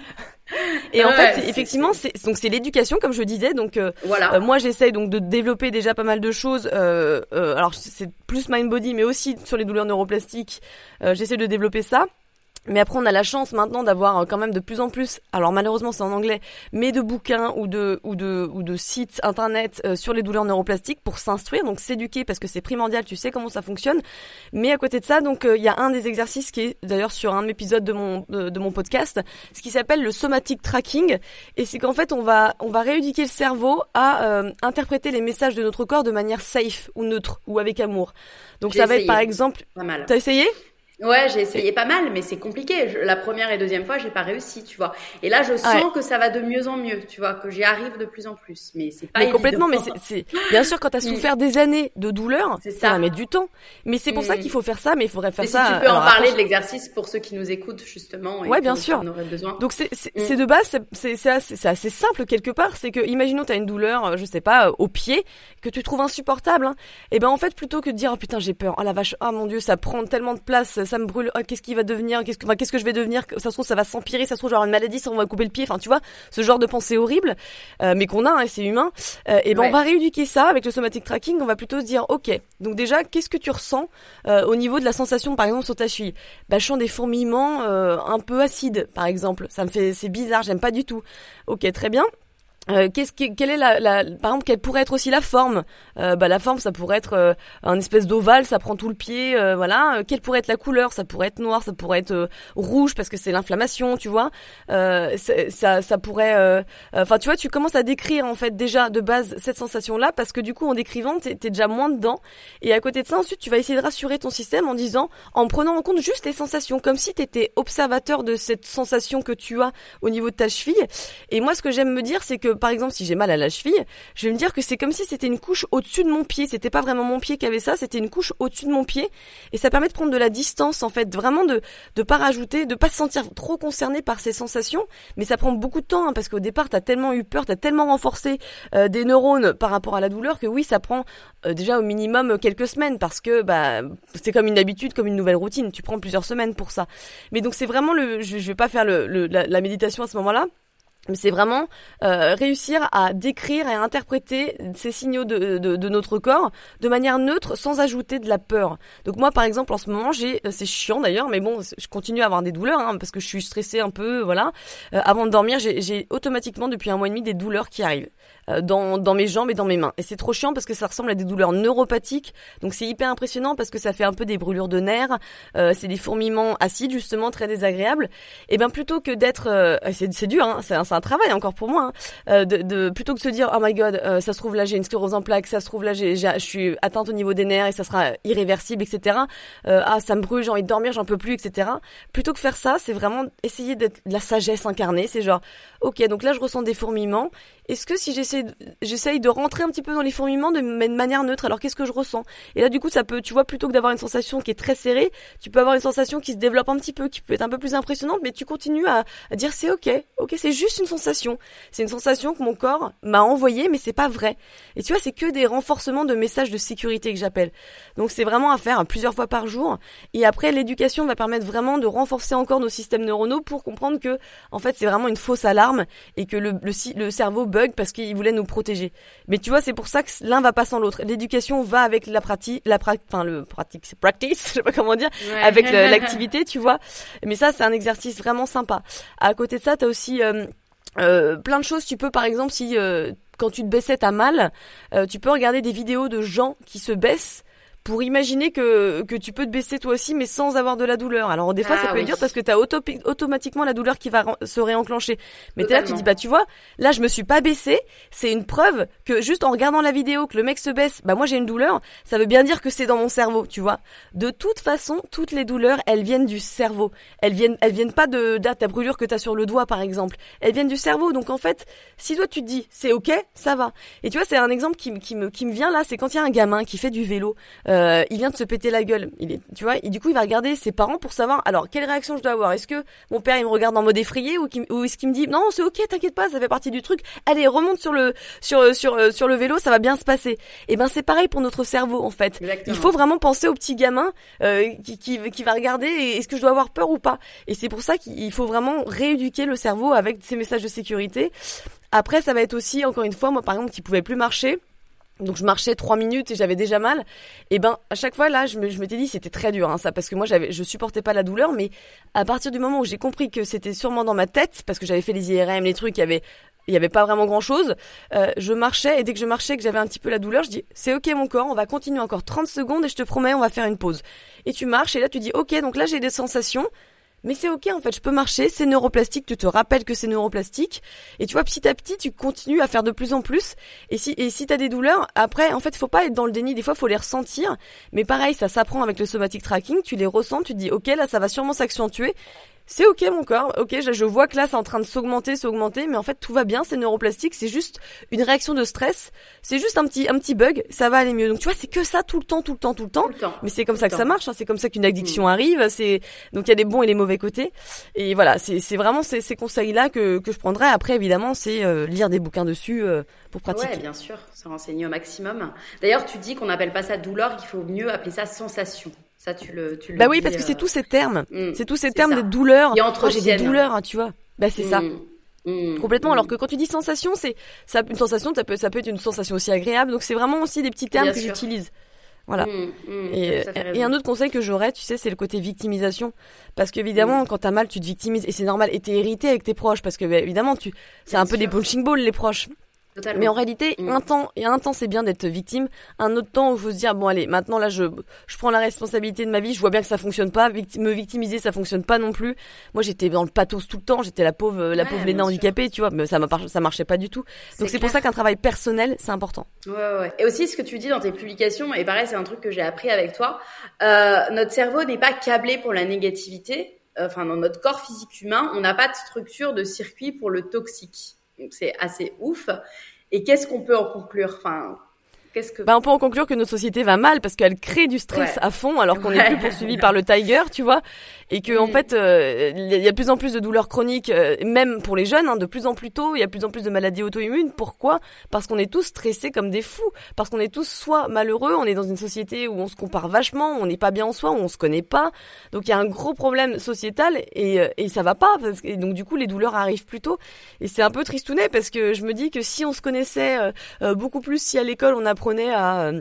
Speaker 3: Et en fait, effectivement, c'est donc c'est l'éducation, comme je disais. Donc euh, voilà. moi, j'essaye donc de développer déjà pas mal de choses. Euh, alors c'est plus mind body, mais aussi sur les douleurs neuroplastiques. j'essaie de développer ça. Mais après, on a la chance maintenant d'avoir euh, quand même de plus en plus, alors malheureusement c'est en anglais, mais de bouquins ou de ou de ou de sites internet euh, sur les douleurs neuroplastiques pour s'instruire, donc s'éduquer parce que c'est primordial, tu sais comment ça fonctionne. Mais à côté de ça, donc euh, il y a un des exercices qui est d'ailleurs sur un épisode de mon de, mon podcast, ce qui s'appelle le somatic tracking, et c'est qu'en fait on va on va rééduquer le cerveau à interpréter les messages de notre corps de manière safe ou neutre ou avec amour. Donc ça va être par exemple, t'as essayé?
Speaker 2: Ouais, j'ai essayé pas mal, mais c'est compliqué. la première et deuxième fois, j'ai pas réussi, tu vois. Et là, je sens que ça va de mieux en mieux, tu vois, que j'y arrive de plus en plus. Mais c'est pas
Speaker 3: mais complètement. Mais c'est bien sûr quand t'as mm. souffert des années de douleur, ça. ça va mettre du temps. Mais c'est pour ça mm. qu'il faut faire ça. Mais il faudrait faire ça.
Speaker 2: Si tu peux en parler de l'exercice pour ceux qui nous écoutent justement.
Speaker 3: Et ouais, bien sûr. Besoin. Donc c'est c'est mm. de base, c'est assez, simple quelque part. C'est que imaginons t'as une douleur, euh, je sais pas, euh, au pied que tu trouves insupportable. Hein. Et ben en fait plutôt que de dire oh putain j'ai peur, oh la vache, oh mon dieu ça prend tellement de place, ça me brûle, oh, qu'est-ce qui va devenir, qu'est-ce que, qu'est-ce que je vais devenir, ça se trouve ça va s'empirer, ça se trouve genre une maladie, ça on va couper le pied, enfin tu vois, ce genre de pensée horrible, euh, mais qu'on a, hein, c'est humain. Euh, et ben on va rééduquer ça avec le somatic tracking, on va plutôt se dire, ok, donc déjà qu'est-ce que tu ressens euh, au niveau de la sensation, par exemple sur ta cheville, bah je sens des fourmillements un peu acides, par exemple, ça me fait, c'est bizarre, j'aime pas du tout. Ok, très bien. Euh, qu'est-ce quelle est la, la, par exemple quelle pourrait être aussi la forme? Euh, bah la forme ça pourrait être euh, un espèce d'ovale ça prend tout le pied euh, voilà. Quelle pourrait être la couleur? Ça pourrait être noir ça pourrait être rouge parce que c'est l'inflammation tu vois. Ça ça pourrait enfin tu vois tu commences à décrire en fait déjà de base cette sensation là parce que du coup en décrivant t'es es déjà moins dedans. Et à côté de ça ensuite tu vas essayer de rassurer ton système en disant en prenant en compte juste les sensations comme si t'étais observateur de cette sensation que tu as au niveau de ta cheville. Et moi ce que j'aime me dire c'est que par exemple, si j'ai mal à la cheville, je vais me dire que c'est comme si c'était une couche au-dessus de mon pied. C'était pas vraiment mon pied qui avait ça, c'était une couche au-dessus de mon pied. Et ça permet de prendre de la distance, en fait, vraiment de de pas rajouter, de pas se sentir trop concerné par ces sensations. Mais ça prend beaucoup de temps, hein, parce qu'au départ, t'as tellement eu peur, t'as tellement renforcé euh, des neurones par rapport à la douleur que oui, ça prend euh, déjà au minimum quelques semaines, parce que bah c'est comme une habitude, comme une nouvelle routine. Tu prends plusieurs semaines pour ça. Mais donc c'est vraiment le, je, je vais pas faire le, la méditation à ce moment-là mais c'est vraiment euh, réussir à décrire et à interpréter ces signaux de, de, de, notre corps de manière neutre sans ajouter de la peur. Donc moi par exemple en ce moment j'ai euh, c'est chiant d'ailleurs mais bon je continue à avoir des douleurs hein, parce que je suis stressée un peu voilà. Euh, avant de dormir j'ai automatiquement depuis un mois et demi des douleurs qui arrivent. Euh, dans, dans mes jambes et dans mes mains. Et c'est trop chiant parce que ça ressemble à des douleurs neuropathiques. Donc c'est hyper impressionnant parce que ça fait un peu des brûlures de nerfs. Euh, c'est des fourmillements acides justement très désagréables. Et ben plutôt que d'être, euh, c'est dur, hein, c'est un, un, travail encore pour moi. Hein, de, de, plutôt que de se dire oh my god, ça se trouve là j'ai une sclérose en plaques, ça se trouve là j'ai, je suis atteinte au niveau des nerfs et ça sera irréversible, etc. ah ça me brûle, j'ai envie de dormir, j'en peux plus, etc. Plutôt que faire ça, c'est vraiment essayer d'être de la sagesse incarnée. C'est genre ok donc là je ressens des fourmillements est-ce que si j'essaye de rentrer un petit peu dans les fourmillements de, manière neutre, alors qu'est-ce que je ressens? Et là, du coup, ça peut, tu vois, plutôt que d'avoir une sensation qui est très serrée, tu peux avoir une sensation qui se développe un petit peu, qui peut être un peu plus impressionnante, mais tu continues à, dire c'est ok, ok, c'est juste une sensation. C'est une sensation que mon corps m'a envoyée, mais c'est pas vrai. Et tu vois, c'est que des renforcements de messages de sécurité que j'appelle. Donc c'est vraiment à faire plusieurs fois par jour. Et après, l'éducation va permettre vraiment de renforcer encore nos systèmes neuronaux pour comprendre que, en fait, c'est vraiment une fausse alarme et que le, le cerveau bug parce qu'il voulait nous protéger. Mais tu vois, c'est pour ça que l'un va pas sans l'autre. L'éducation va avec la pratique, la pratique, enfin le pratique, c'est practice, <laughs> je sais pas comment dire, avec <laughs> l'activité, tu vois. Mais ça, c'est un exercice vraiment sympa. À côté de ça, t'as aussi euh, euh, plein de choses. Tu peux, par exemple, si euh, quand tu te baissais, t'as mal, tu peux regarder des vidéos de gens qui se baissent pour imaginer que que tu peux te baisser toi aussi, mais sans avoir de la douleur. Alors des fois, ça
Speaker 2: Ah
Speaker 3: peut être dur parce que t'as auto automatiquement la douleur qui va se réenclencher. Mais t'es là, tu dis bah tu vois, là je me suis pas baissée. C'est une preuve que juste en regardant la vidéo que le mec se baisse, bah moi j'ai une douleur. Ça veut bien dire que c'est dans mon cerveau, tu vois. De toute façon, toutes les douleurs, elles viennent du cerveau. Elles viennent, elles viennent pas de, de ta brûlure que t'as sur le doigt, par exemple. Elles viennent du cerveau. Donc en fait, si toi tu te dis c'est ok, ça va. Et tu vois, c'est un exemple qui, me- qui me, qui me vient là, c'est quand il y a un gamin qui fait du vélo, euh, il vient de se péter la gueule. Il est, tu vois, et du coup il va regarder ses parents pour savoir alors quelle réaction je dois avoir? Est-ce que mon père il me regarde en mode effrayé ou, est-ce qu'il me dit non c'est ok, t'inquiète pas, ça fait partie du truc. Allez remonte sur le sur sur euh, sur le vélo, ça va bien se passer. Et ben c'est pareil pour notre cerveau en fait.
Speaker 2: Exactement.
Speaker 3: Il faut vraiment penser au petit gamin euh, qui, qui, qui va regarder est-ce que je dois avoir peur ou pas? Et c'est pour ça qu'il faut vraiment rééduquer le cerveau avec ces messages de sécurité. Après, ça va être aussi, encore une fois, moi par exemple, qui pouvais plus marcher. Donc je marchais trois minutes et j'avais déjà mal. Et ben à chaque fois là, je me- je m'étais dit c'était très dur hein, ça parce que moi j'avais je supportais pas la douleur, mais à partir du moment où j'ai compris que c'était sûrement dans ma tête parce que j'avais fait les IRM, les trucs, il y avait il y avait pas vraiment grand chose. je marchais et dès que je marchais que j'avais un petit peu la douleur, je dis c'est ok mon corps, on va continuer encore 30 secondes et je te promets on va faire une pause. Et tu marches et là tu dis ok donc là j'ai des sensations. Mais c'est ok en fait, je peux marcher, c'est neuroplastique, tu te rappelles que c'est neuroplastique, et tu vois petit à petit tu continues à faire de plus en plus. Et si et si t'as des douleurs, après en fait faut pas être dans le déni, des fois faut les ressentir. Mais pareil, ça s'apprend avec le somatic tracking, tu les ressens, tu te dis ok là ça va sûrement s'accentuer. C'est ok mon corps, ok je, je vois que là c'est en train de s'augmenter, s'augmenter, mais en fait tout va bien, c'est neuroplastique, c'est juste une réaction de stress, c'est juste un petit un petit bug, ça va aller mieux. Donc tu vois c'est que ça tout le temps, tout le temps, tout le temps.
Speaker 2: Tout le temps.
Speaker 3: Mais c'est comme ça que ça marche, hein, c'est comme ça qu'une addiction arrive. C'est donc il y a des bons et les mauvais côtés. Et voilà, c'est c'est vraiment ces, ces conseils-là que que je prendrais. Après, évidemment, c'est euh, lire des bouquins dessus euh, pour pratiquer.
Speaker 2: Ouais, bien sûr, se renseigner au maximum. D'ailleurs, tu dis qu'on n'appelle pas ça douleur, qu'il faut mieux appeler ça sensation. Ça, tu le, tu le
Speaker 3: bah oui,
Speaker 2: dis,
Speaker 3: parce que c'est
Speaker 2: euh,
Speaker 3: tous ces termes, c'est tous ces
Speaker 2: c'est
Speaker 3: termes
Speaker 2: ça.
Speaker 3: des douleurs. Oh, j'ai des douleurs, hein, tu vois. Bah c'est ça.
Speaker 2: mm, mm,
Speaker 3: Complètement. Alors que quand tu dis sensation, c'est ça une sensation, ça peut ça peut être une sensation aussi agréable. Donc c'est vraiment aussi des petits termes
Speaker 2: Bien
Speaker 3: que j'utilise. Voilà. Et, un autre conseil que j'aurais, tu sais, c'est le côté victimisation. Parce qu'évidemment,
Speaker 2: Mm.
Speaker 3: quand t'as mal, tu te victimises. Et c'est normal. Et t'es irrité avec tes proches. Parce que, bah, évidemment, tu, c'est un peu des punching balls, les proches.
Speaker 2: Totalement.
Speaker 3: Mais en réalité,
Speaker 2: Mm.
Speaker 3: un temps, et un temps, c'est bien d'être victime. Un autre temps où il faut se dire, bon, allez, maintenant, là, je, je prends la responsabilité de ma vie. Je vois bien que ça fonctionne pas. Victi- me victimiser, ça fonctionne pas non plus. Moi, j'étais dans le pathos tout le temps. J'étais la pauvre, la
Speaker 2: Ouais,
Speaker 3: pauvre Léna handicapée, tu vois. Mais ça ça marchait pas du tout. Donc c'est pour ça qu'un travail personnel, c'est important.
Speaker 2: Ouais, ouais, ouais. Et aussi, ce que tu dis dans tes publications, et pareil, c'est un truc que j'ai appris avec toi, euh, notre cerveau n'est pas câblé pour la négativité. Enfin, dans notre corps physique humain, on n'a pas de structure de circuit pour le toxique. Donc, c'est assez ouf. Et qu'est-ce qu'on peut en conclure? Enfin, qu'est-ce que...
Speaker 3: Bah, on peut en conclure que notre société va mal parce qu'elle crée du stress
Speaker 2: Ouais.
Speaker 3: à fond alors qu'on n'est
Speaker 2: Ouais.
Speaker 3: plus poursuivi par le tiger, tu vois, et que en fait euh, il y a de plus en plus de douleurs chroniques, euh, même pour les jeunes, hein, de plus en plus tôt, il y a de plus en plus de maladies auto-immunes. Pourquoi? Parce qu'on est tous stressés comme des fous, parce qu'on est tous soit malheureux, on est dans une société où on se compare vachement, on n'est pas bien en soi, où on se connaît pas, donc il y a un gros problème sociétal et, euh, et ça va pas, parce que, et donc du coup les douleurs arrivent plus tôt, et c'est un peu tristounet parce que je me dis que si on se connaissait euh, euh, beaucoup plus, si à l'école on apprenait à euh,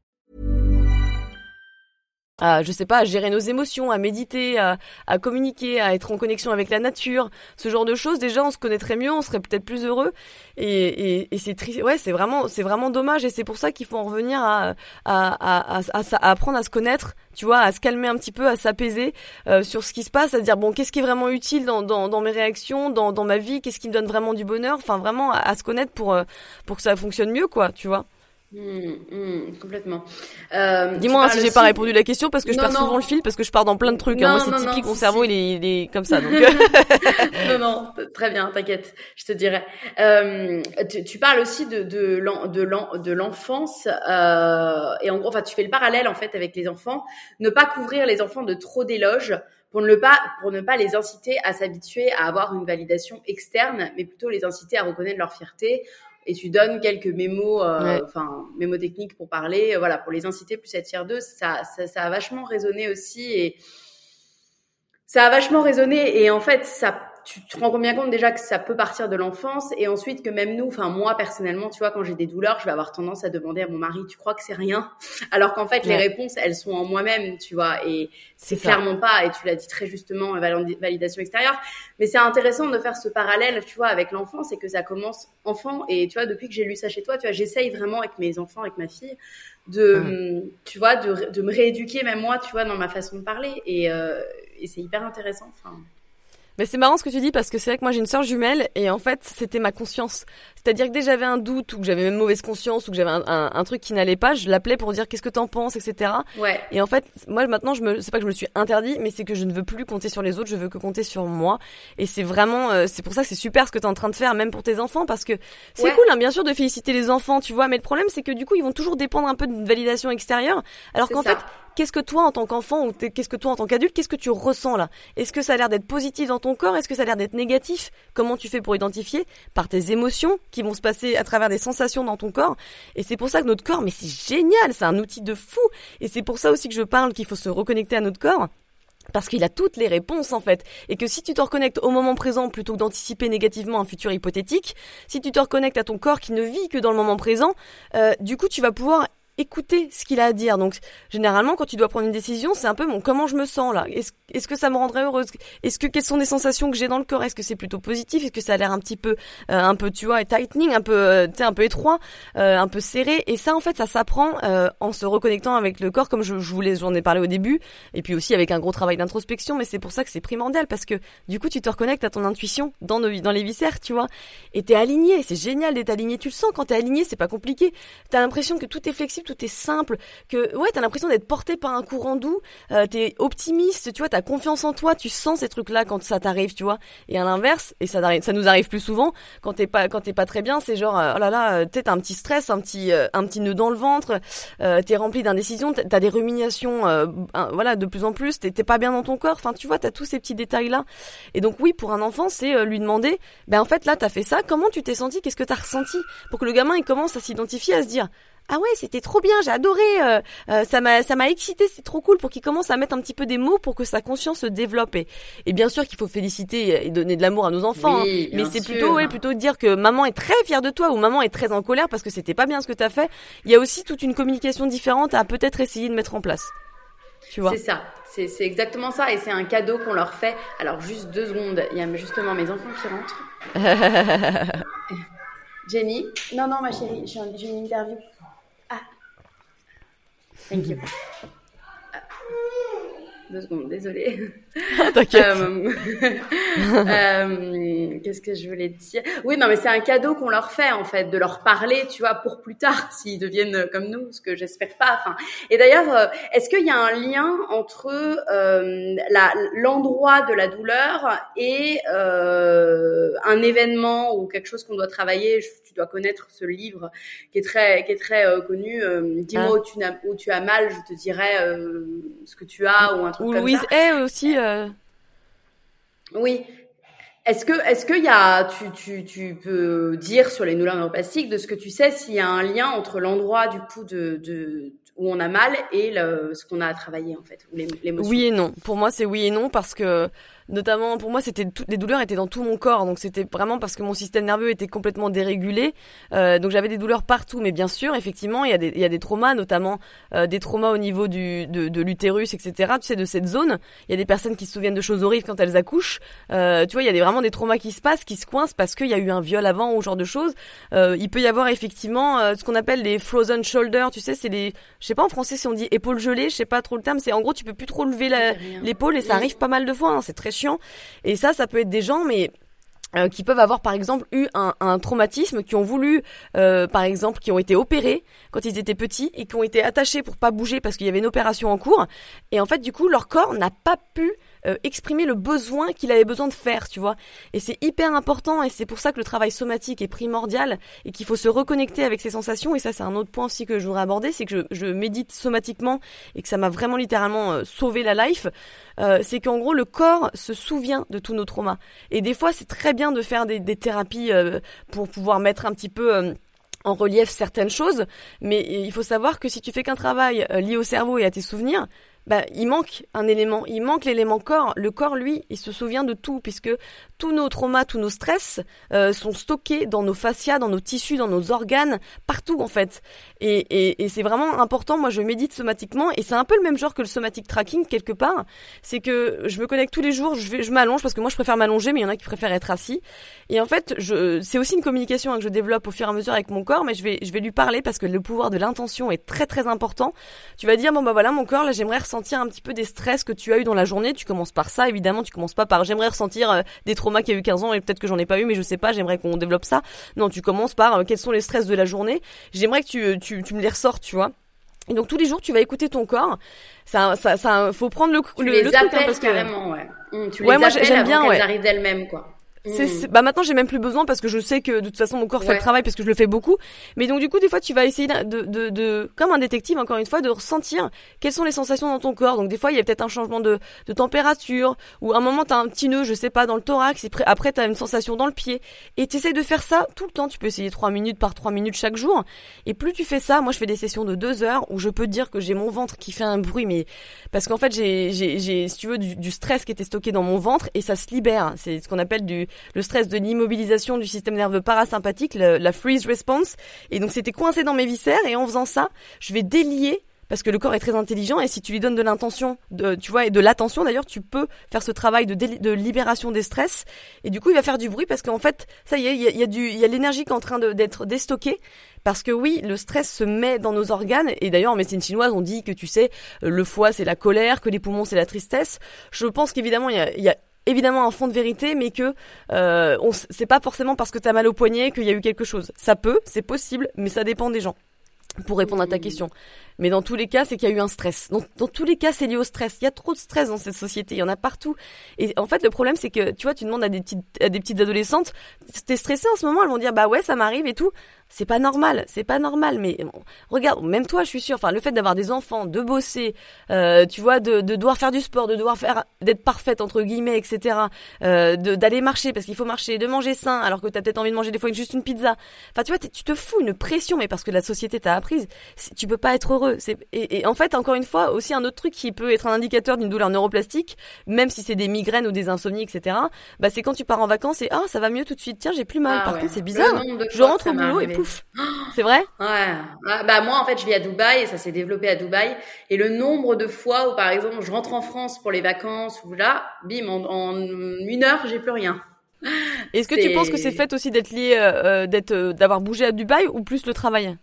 Speaker 3: À, je sais pas, à gérer nos émotions, à méditer, à, à communiquer, à être en connexion avec la nature, ce genre de choses. Déjà, on se connaîtrait mieux, on serait peut-être plus heureux. Et, et, et c'est triste. Ouais, c'est vraiment, c'est vraiment dommage. Et c'est pour ça qu'il faut en revenir à, à, à, apprendre à se connaître, tu vois, à se calmer un petit peu, à s'apaiser euh, sur ce qui se passe, à se dire bon, qu'est-ce qui est vraiment utile dans, dans, dans mes réactions, dans, dans ma vie, qu'est-ce qui me donne vraiment du bonheur? Enfin, vraiment à, à se connaître pour euh, pour que ça fonctionne mieux, quoi, tu vois.
Speaker 2: Mmh, mmh, complètement. Euh,
Speaker 3: Dis-moi hein, si j'ai pas répondu à la question parce que je
Speaker 2: Non,
Speaker 3: perds
Speaker 2: non.
Speaker 3: souvent le fil parce que je pars dans plein de trucs. hein. Moi c'est typique, mon cerveau il est, il est comme ça. Donc <laughs>
Speaker 2: non, non, très bien, t'inquiète, je te dirai. Euh, tu, tu parles aussi de, de l'enfance, euh, et en gros, enfin, tu fais le parallèle en fait avec les enfants. Ne pas couvrir les enfants de trop d'éloges pour ne pas pour ne pas les inciter à s'habituer à avoir une validation externe, mais plutôt les inciter à reconnaître leur fierté et tu donnes quelques mémos, euh, enfin mémos techniques pour parler, euh, voilà, pour les inciter plus à être fiers d'eux. Ça, ça, ça, a vachement résonné aussi et ça a vachement résonné et en fait ça tu te rends bien compte déjà que ça peut partir de l'enfance et ensuite que même nous, enfin moi personnellement, tu vois, quand j'ai des douleurs, je vais avoir tendance à demander à mon mari, tu crois que c'est rien? <laughs> Alors qu'en fait, les réponses, elles sont en moi-même, tu vois, et c'est clairement pas, et tu l'as dit très justement, validation extérieure, mais c'est intéressant de faire ce parallèle, tu vois, avec l'enfance et que ça commence enfant. Et tu vois, depuis que j'ai lu ça chez toi, tu vois, j'essaye vraiment avec mes enfants, avec ma fille, de, tu vois, de, de, me rééduquer même moi, tu vois, dans ma façon de parler. Et, euh, et c'est hyper intéressant, enfin.
Speaker 3: Mais c'est marrant ce que tu dis parce que c'est vrai que moi j'ai une sœur jumelle et en fait c'était ma conscience. C'est-à-dire que dès que j'avais un doute ou que j'avais même mauvaise conscience ou que j'avais un, un, truc qui n'allait pas, je l'appelais pour dire qu'est-ce que t'en penses, etc.
Speaker 2: Ouais.
Speaker 3: Et en fait, moi maintenant je me, c'est pas que je me suis interdit, mais c'est que je ne veux plus compter sur les autres, je veux que compter sur moi. Et c'est vraiment, euh, c'est pour ça que c'est super ce que t'es en train de faire, même pour tes enfants, parce que c'est cool, hein, bien sûr, de féliciter les enfants, tu vois. Mais le problème c'est que du coup ils vont toujours dépendre un peu d'une validation extérieure, alors qu'en fait qu'est-ce que toi en tant qu'enfant ou qu'est-ce que toi en tant qu'adulte, qu'est-ce que tu ressens là? Est-ce que ça a l'air d'être positif dans ton corps? Est-ce que ça a l'air d'être négatif? Comment tu fais pour identifier? Par tes émotions qui vont se passer à travers des sensations dans ton corps Et c'est pour ça que notre corps, mais c'est génial, c'est un outil de fou. Et c'est pour ça aussi que je parle qu'il faut se reconnecter à notre corps. Parce qu'il a toutes les réponses en fait. Et que si tu te reconnectes au moment présent plutôt que d'anticiper négativement un futur hypothétique, si tu te reconnectes à ton corps qui ne vit que dans le moment présent, euh, du coup tu vas pouvoir écouter ce qu'il a à dire. Donc généralement quand tu dois prendre une décision, c'est un peu bon comment je me sens là? Est-ce que ça me rendrait heureuse? Est-ce que quelles sont les sensations que j'ai dans le corps? Est-ce que c'est plutôt positif? Est-ce que ça a l'air un petit peu euh, un peu tu vois tightening, un peu euh, tu sais un peu étroit, euh, un peu serré? Et ça en fait ça s'apprend en se reconnectant avec le corps comme je, je voulais j'en ai parlé au début et puis aussi avec un gros travail d'introspection mais c'est pour ça que c'est primordial parce que du coup tu te reconnectes à ton intuition dans dans les viscères, tu vois? Et t'es aligné, c'est génial d'être aligné, tu le sens quand t'es aligné, c'est pas compliqué. T'as l'impression que tout est flexible, tout est simple, que ouais, t'as l'impression d'être porté par un courant doux, euh, t'es optimiste, tu vois, t'as confiance en toi, tu sens ces trucs-là quand ça t'arrive, tu vois. Et à l'inverse, et ça, nous arrive plus souvent, quand t'es pas, quand t'es pas très bien, c'est genre, euh, oh là là, euh, t'as un petit stress, un petit, un petit nœud dans le ventre, t'es rempli d'indécision, t'as des ruminations, voilà, de plus en plus, t'es pas bien dans ton corps, enfin, tu vois, t'as tous ces petits détails-là. Et donc oui, pour un enfant, c'est lui demander, ben en fait là, t'as fait ça, comment tu t'es senti, qu'est-ce que t'as ressenti, pour que le gamin il commence à s'identifier, à se dire, ah ouais c'était trop bien j'ai adoré euh, euh, ça m'a ça m'a excité c'est trop cool pour qu'il commence à mettre un petit peu des mots pour que sa conscience se développe. Et, bien sûr qu'il faut féliciter et donner de l'amour à nos enfants hein. mais c'est plutôt ouais plutôt dire que maman est très fière de toi ou maman est très en colère parce que c'était pas bien ce que tu as fait. Il y a aussi toute une communication différente à peut-être essayer de mettre en place. Tu vois.
Speaker 2: C'est ça. C'est c'est exactement ça et c'est un cadeau qu'on leur fait. Alors juste deux secondes. Il y a justement mes enfants qui rentrent. <laughs> Jenny? Non non ma chérie j'ai une interview Thank you. <laughs> Deux secondes, désolée. <laughs>
Speaker 3: T'inquiète.
Speaker 2: Euh, <laughs> euh, Qu'est-ce que je voulais dire? Oui, non, mais c'est un cadeau qu'on leur fait en fait, de leur parler, tu vois, pour plus tard, <laughs> s'ils deviennent comme nous, ce que j'espère pas. Enfin, et d'ailleurs, euh, est-ce qu'il y a un lien entre euh, l'endroit de la douleur et un événement ou quelque chose qu'on doit travailler? Tu dois connaître ce livre qui est très, qui est très connu. Dis-moi ah. où, tu as, où tu as mal, je te dirai ce que tu as ou un truc
Speaker 3: ou Louise Hay aussi. Euh.
Speaker 2: Oui. Est-ce que, est-ce qu'il y a, tu, tu, tu peux dire sur les douleurs neuropathiques de ce que tu sais s'il y a un lien entre l'endroit du coup de, de où on a mal et le, ce qu'on a à travailler en fait, l'émotion?
Speaker 3: Oui et non. Pour moi, c'est oui et non parce que notamment pour moi c'était les douleurs étaient dans tout mon corps donc c'était vraiment parce que mon système nerveux était complètement dérégulé. Euh, donc j'avais des douleurs partout mais bien sûr effectivement il y a des il y a des traumas notamment euh, des traumas au niveau du de, de l'utérus etc tu sais de cette zone. Il y a des personnes qui se souviennent de choses horribles quand elles accouchent. Euh, tu vois il y a des, vraiment des traumas qui se passent qui se coincent parce qu'il y a eu un viol avant ou ce genre de choses. Euh, il peut y avoir effectivement euh, ce qu'on appelle les frozen shoulders tu sais c'est les je sais pas en français si on dit épaules gelées je sais pas trop le terme c'est en gros tu peux plus trop lever l'épaule et ça arrive pas mal de fois hein, c'est très et ça, ça peut être des gens, euh, qui peuvent avoir par exemple eu un, traumatisme, qui ont voulu, euh, par exemple, qui ont été opérés quand ils étaient petits et qui ont été attachés pour pas bouger parce qu'il y avait une opération en cours. Et en fait, du coup, leur corps n'a pas pu euh, exprimer le besoin qu'il avait besoin de faire, tu vois. Et c'est hyper important et c'est pour ça que le travail somatique est primordial et qu'il faut se reconnecter avec ses sensations. Et ça, c'est un autre point aussi que je voudrais aborder, c'est que je, médite somatiquement et que ça m'a vraiment littéralement euh, sauvé la life. Euh, c'est qu'en gros, le corps se souvient de tous nos traumas. Et des fois, c'est très bien de faire des, des thérapies pour pouvoir mettre un petit peu en relief certaines choses, mais il faut savoir que si tu fais qu'un travail lié au cerveau et à tes souvenirs, bah, il manque un élément, il manque l'élément corps. Le corps, lui, il se souvient de tout, puisque tous nos traumas, tous nos stress euh, sont stockés dans nos fascias, dans nos tissus, dans nos organes, partout en fait. Et, et, et c'est vraiment important. Moi, je médite somatiquement, et c'est un peu le même genre que le somatic tracking quelque part. C'est que je me connecte tous les jours, je, je m'allonge parce que moi, je préfère m'allonger, mais il y en a qui préfèrent être assis. Et en fait, c'est aussi une communication que je développe au fur et à mesure avec mon corps, mais je vais, je vais lui parler parce que le pouvoir de l'intention est très très important. Tu vas dire bon bah voilà mon corps, là j'aimerais ressentir un petit peu des stress que tu as eu dans la journée. Tu commences par ça, évidemment. Tu commences pas par j'aimerais ressentir euh, des traumas qui a eu 15 ans et peut-être que j'en ai pas eu, mais je sais pas. J'aimerais qu'on développe ça. Non, tu commences par euh, quels sont les stress de la journée. J'aimerais que tu, euh, tu, tu me les ressortes, tu vois. Et donc tous les jours, tu vas écouter ton corps. Ça, ça, ça, faut prendre le,
Speaker 2: tu
Speaker 3: le,
Speaker 2: les
Speaker 3: le truc
Speaker 2: hein,
Speaker 3: parce que
Speaker 2: carrément, ouais. Mmh, tu
Speaker 3: Ouais,
Speaker 2: les
Speaker 3: moi, j'aime bien, ouais.
Speaker 2: arrivent d'elles-mêmes, quoi. Mmh.
Speaker 3: c'est- bah maintenant j'ai même plus besoin parce que je sais que de toute façon mon corps fait le travail parce que je le fais beaucoup. Mais donc du coup des fois tu vas essayer de, de, de comme un détective encore une fois de ressentir quelles sont les sensations dans ton corps. Donc des fois il y a peut-être un changement de, de température ou à un moment t'as un petit nœud je sais pas dans le thorax et après- t'as une sensation dans le pied et t'essayes de faire ça tout le temps. Tu peux essayer trois minutes par trois minutes chaque jour et plus tu fais ça, moi je fais des sessions de deux heures où je peux te dire que j'ai mon ventre qui fait un bruit mais parce qu'en fait j'ai j'ai j'ai si tu veux du, du stress qui était stocké dans mon ventre et ça se libère. C'est ce qu'on appelle du le stress de l'immobilisation du système nerveux parasympathique, la freeze response. Et donc c'était coincé dans mes viscères et en faisant ça, je vais délier parce que le corps est très intelligent et si tu lui donnes de l'intention, tu vois, et de l'attention d'ailleurs, tu peux faire ce travail de, libération des stress. Et du coup, il va faire du bruit parce qu'en fait, ça y est, il y a, y l'énergie qui est en train d'être déstockée. Parce que oui, le stress se met dans nos organes. Et d'ailleurs, en médecine chinoise, on dit que tu sais, le foie c'est la colère, que les poumons c'est la tristesse. Je pense qu'évidemment, il y a évidemment un fond de vérité, mais que euh, on c'est pas forcément parce que t'as mal au poignet qu'il y a eu quelque chose. Ça peut, c'est possible, mais ça dépend des gens. Pour répondre à ta question. Mais dans tous les cas, c'est qu'il y a eu un stress. Dans, dans tous les cas, c'est lié au stress. Il y a trop de stress dans cette société. Il y en a partout. Et en fait, le problème, c'est que, tu vois, tu demandes à des petites, à des petites adolescentes, t'es stressée en ce moment, elles vont dire, bah ouais, ça m'arrive et tout. C'est pas normal. C'est pas normal. Mais bon, regarde, même toi, je suis sûre, enfin, le fait d'avoir des enfants, de bosser, euh, tu vois, de, de devoir faire du sport, de devoir faire, d'être parfaite, entre guillemets, etc., euh, de- d'aller marcher parce qu'il faut marcher, de manger sain, alors que t'as peut-être envie de manger des fois juste une pizza. Enfin, tu vois, tu te fous une pression, mais parce que la société t'a apprise, tu peux pas être heureux. Et, et en fait, encore une fois, aussi un autre truc qui peut être un indicateur d'une douleur neuroplastique, même si c'est des migraines ou des insomnies, etc. Bah, c'est quand tu pars en vacances et ah, ça va mieux tout de suite. Tiens, j'ai plus mal.
Speaker 2: Ah
Speaker 3: Par
Speaker 2: ouais.
Speaker 3: contre, c'est bizarre. Je rentre au boulot et <gasps> C'est vrai?
Speaker 2: Ouais. Ah, bah moi en fait je vis à Dubaï et ça s'est développé à Dubaï et le nombre de fois où par exemple je rentre en France pour les vacances ou là, bim en, en une heure j'ai plus rien. <gasps>
Speaker 3: Est-ce que tu penses que c'est fait aussi d'être lié, euh, euh, d'être, euh, d'avoir bougé à Dubaï ou plus le travail?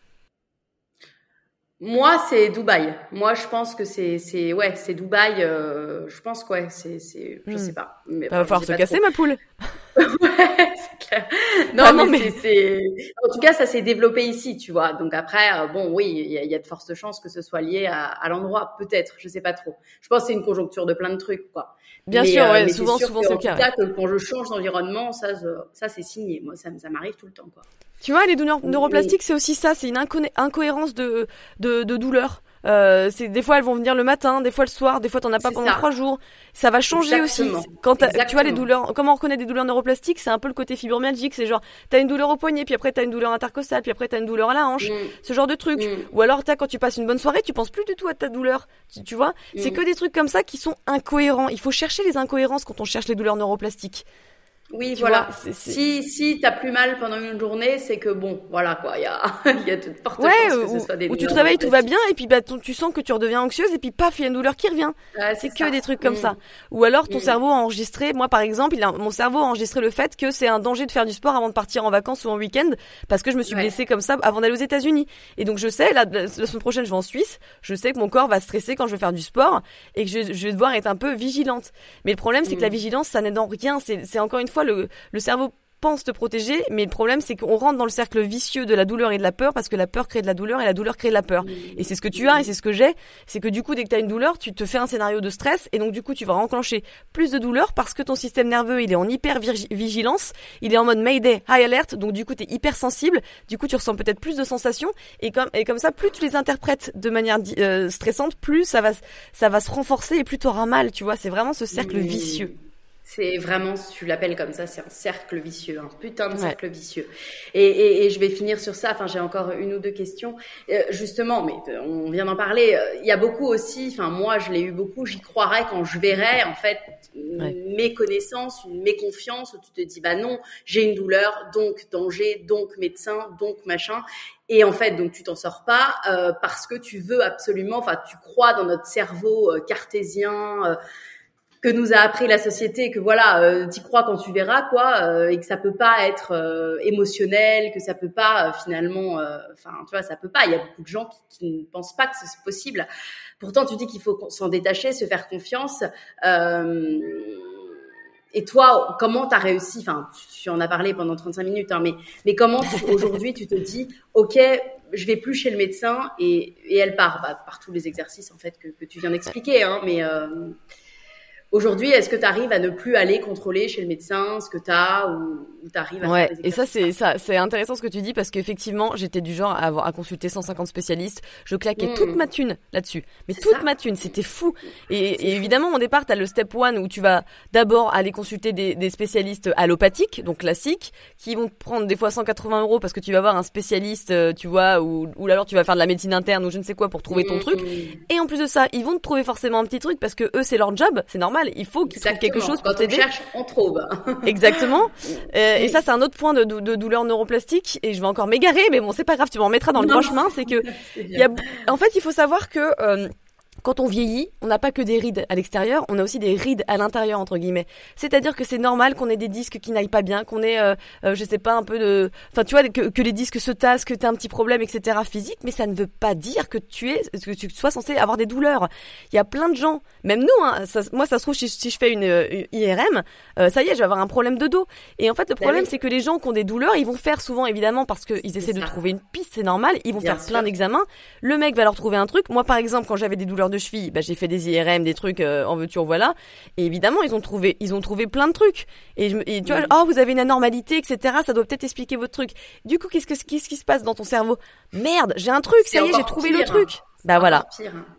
Speaker 2: Moi c'est Dubaï. Moi je pense que c'est c'est ouais c'est Dubaï. euh, je pense que ouais c'est c'est je
Speaker 3: Hmm.
Speaker 2: sais pas. Mais,
Speaker 3: Bah, Va falloir se casser,
Speaker 2: trop.
Speaker 3: ma poule. <laughs> <laughs>
Speaker 2: Ouais, c'est clair. Non,
Speaker 3: Ah non,
Speaker 2: mais,
Speaker 3: mais-
Speaker 2: c'est- en tout cas, ça s'est développé ici, tu vois. Donc après, euh, bon, oui, il y, a- il y a de fortes chances que ce soit lié à, à l'endroit, peut-être, je sais pas trop. Je pense que c'est une conjoncture de plein de trucs, quoi.
Speaker 3: Bien
Speaker 2: Mais,
Speaker 3: sûr,
Speaker 2: euh,
Speaker 3: ouais,
Speaker 2: mais
Speaker 3: souvent,
Speaker 2: c'est sûr
Speaker 3: souvent
Speaker 2: que,
Speaker 3: c'est le cas. ouais.
Speaker 2: cas, que quand je change d'environnement, ça, ça c'est signé. Moi, ça, ça m'arrive tout le temps, quoi.
Speaker 3: Tu vois, les douleurs
Speaker 2: Oui.
Speaker 3: neuroplastiques, c'est aussi ça, c'est une inco- incohérence de, de, de douleur. Euh, c'est des fois elles vont venir le matin, des fois le soir, des fois t'en as pas pendant
Speaker 2: ça.
Speaker 3: trois jours. Ça va changer
Speaker 2: Exactement.
Speaker 3: aussi. Quand tu vois les douleurs, comment on reconnaît des douleurs neuroplastiques, c'est un peu le côté fibromyalgique, c'est genre t'as une douleur au poignet, puis après t'as une douleur intercostale, puis après t'as une douleur à la hanche,
Speaker 2: Mm.
Speaker 3: ce genre de truc.
Speaker 2: Mm.
Speaker 3: Ou alors t'as quand tu passes une bonne soirée, tu penses plus du tout à ta douleur, tu, tu vois? C'est
Speaker 2: Mm.
Speaker 3: que des trucs comme ça qui sont incohérents. Il faut chercher les incohérences quand on cherche les douleurs neuroplastiques.
Speaker 2: Oui,
Speaker 3: Tu
Speaker 2: voilà.
Speaker 3: vois,
Speaker 2: Si, si t'as plus mal pendant une journée, c'est que bon, voilà, quoi. Il y a, <laughs> il y a de fortes
Speaker 3: Ouais,
Speaker 2: que
Speaker 3: ou,
Speaker 2: ce soit des
Speaker 3: ou tu te réveilles, tout va bien, et puis bah, ton- tu sens que tu redeviens anxieuse, et puis paf, il y a une douleur qui revient. C'est que
Speaker 2: ça.
Speaker 3: des trucs comme
Speaker 2: Mm.
Speaker 3: ça. Ou alors ton
Speaker 2: Mm.
Speaker 3: cerveau a enregistré, moi par exemple, il a, mon cerveau a enregistré le fait que c'est un danger de faire du sport avant de partir en vacances ou en week-end, parce que je me suis
Speaker 2: Ouais.
Speaker 3: blessée comme ça avant d'aller aux États-Unis. Et donc je sais, la, la semaine prochaine je vais en Suisse, je sais que mon corps va stresser quand je vais faire du sport, et que je, je vais devoir être un peu vigilante. Mais le problème c'est que la
Speaker 2: Mm.
Speaker 3: vigilance, ça n'aide en rien. C'est encore une fois le, le cerveau pense te protéger, mais le problème c'est qu'on rentre dans le cercle vicieux de la douleur et de la peur parce que la peur crée de la douleur et la douleur crée de la peur. Et c'est ce que tu as et c'est ce que j'ai, c'est que du coup dès que tu as une douleur, tu te fais un scénario de stress et donc du coup tu vas enclencher plus de douleur parce que ton système nerveux il est en hyper vigilance, il est en mode Mayday, high alert, donc du coup tu es hyper sensible, du coup tu ressens peut-être plus de sensations et comme et comme ça plus tu les interprètes de manière euh, stressante, plus ça va ça va se renforcer et plus tu auras mal, tu vois, c'est vraiment ce cercle vicieux.
Speaker 2: C'est vraiment, tu l'appelles comme ça, c'est un cercle vicieux, un putain de cercle vicieux. Et, et, et, je vais finir sur ça. Enfin, j'ai encore une ou deux questions. Euh, justement, mais euh, on vient d'en parler. Euh, il y a beaucoup aussi. Enfin, moi, je l'ai eu beaucoup. J'y croirais quand je verrais en fait mes connaissances, une méconfiance où tu te dis bah non, j'ai une douleur, donc danger, donc médecin, donc machin. Et en fait, donc tu t'en sors pas euh, parce que tu veux absolument. Enfin, tu crois dans notre cerveau cartésien que nous a appris la société, que voilà, euh, t'y crois quand tu verras, quoi, euh, et que ça peut pas être euh, émotionnel, que ça peut pas euh, finalement, enfin, tu vois, ça peut pas. Il y a beaucoup de gens qui, qui ne pensent pas que c'est possible. Pourtant, tu dis qu'il faut s'en détacher, se faire confiance. et toi, comment t'as réussi Enfin, tu, en as parlé pendant 35 minutes, hein, mais mais comment aujourd'hui tu te dis, ok, je vais plus chez le médecin et, et elle part, bah, par tous les exercices en fait que, que tu viens d'expliquer, hein, mais Aujourd'hui, est-ce que tu arrives à ne plus aller contrôler chez le médecin ce que tu as ou, tu arrives à
Speaker 3: Ouais, et ça c'est ça c'est intéressant ce que tu dis parce qu'effectivement, j'étais du genre à avoir à consulter 150 spécialistes, je claquais toute ma thune là-dessus. Mais toute ma thune, c'était fou. Et, évidemment, au départ, tu as le step one où tu vas d'abord aller consulter des, des, spécialistes allopathiques, donc classiques, qui vont prendre des fois 180 euros parce que tu vas voir un spécialiste, euh, tu vois, ou, ou alors tu vas faire de la médecine interne ou je ne sais quoi pour trouver ton hmm. truc. Et en plus de ça, ils vont te trouver forcément un petit truc parce que eux c'est leur job, c'est normal il faut qu'ils trouvent quelque chose pour t'aider.
Speaker 2: Quand on cherche, on trouve. <laughs>
Speaker 3: Exactement. Euh, et ça, c'est un autre point de, de, douleur neuroplastique. Et je vais encore m'égarer, mais bon, c'est pas grave, tu m'en remettras dans le droit chemin. C'est que, <laughs> il y a, en fait, il faut savoir que euh, quand on vieillit, on n'a pas que des rides à l'extérieur, on a aussi des rides à l'intérieur entre guillemets. C'est-à-dire que c'est normal qu'on ait des disques qui n'aillent pas bien, qu'on ait, euh, euh, je sais pas, un peu de, enfin tu vois, que, que les disques se tassent, que tu as un petit problème, etc. physique, mais ça ne veut pas dire que tu es, que tu sois censé avoir des douleurs. Il y a plein de gens, même nous, hein, ça, moi ça se trouve si, si je fais une, IRM, euh, ça y est, je vais avoir un problème de dos. Et en fait, le bah problème c'est que les gens qui ont des douleurs, ils vont faire souvent évidemment parce qu'ils essaient de trouver une piste, c'est normal, ils vont faire plein d'examens. Le mec va leur trouver un truc. Moi par exemple, quand j'avais des douleurs de cheville, bah, j'ai fait des IRM, des trucs euh, en veux-tu, en voilà. Et évidemment, ils ont trouvé, ils ont trouvé plein de trucs. Et, et tu vois, oh, vous avez une anormalité, etc. Ça doit peut-être expliquer votre truc. Du coup, qu'est-ce que, qu'est-ce qui se passe dans ton cerveau? Merde, j'ai un truc, ça y est, j'ai trouvé le truc. Bah voilà.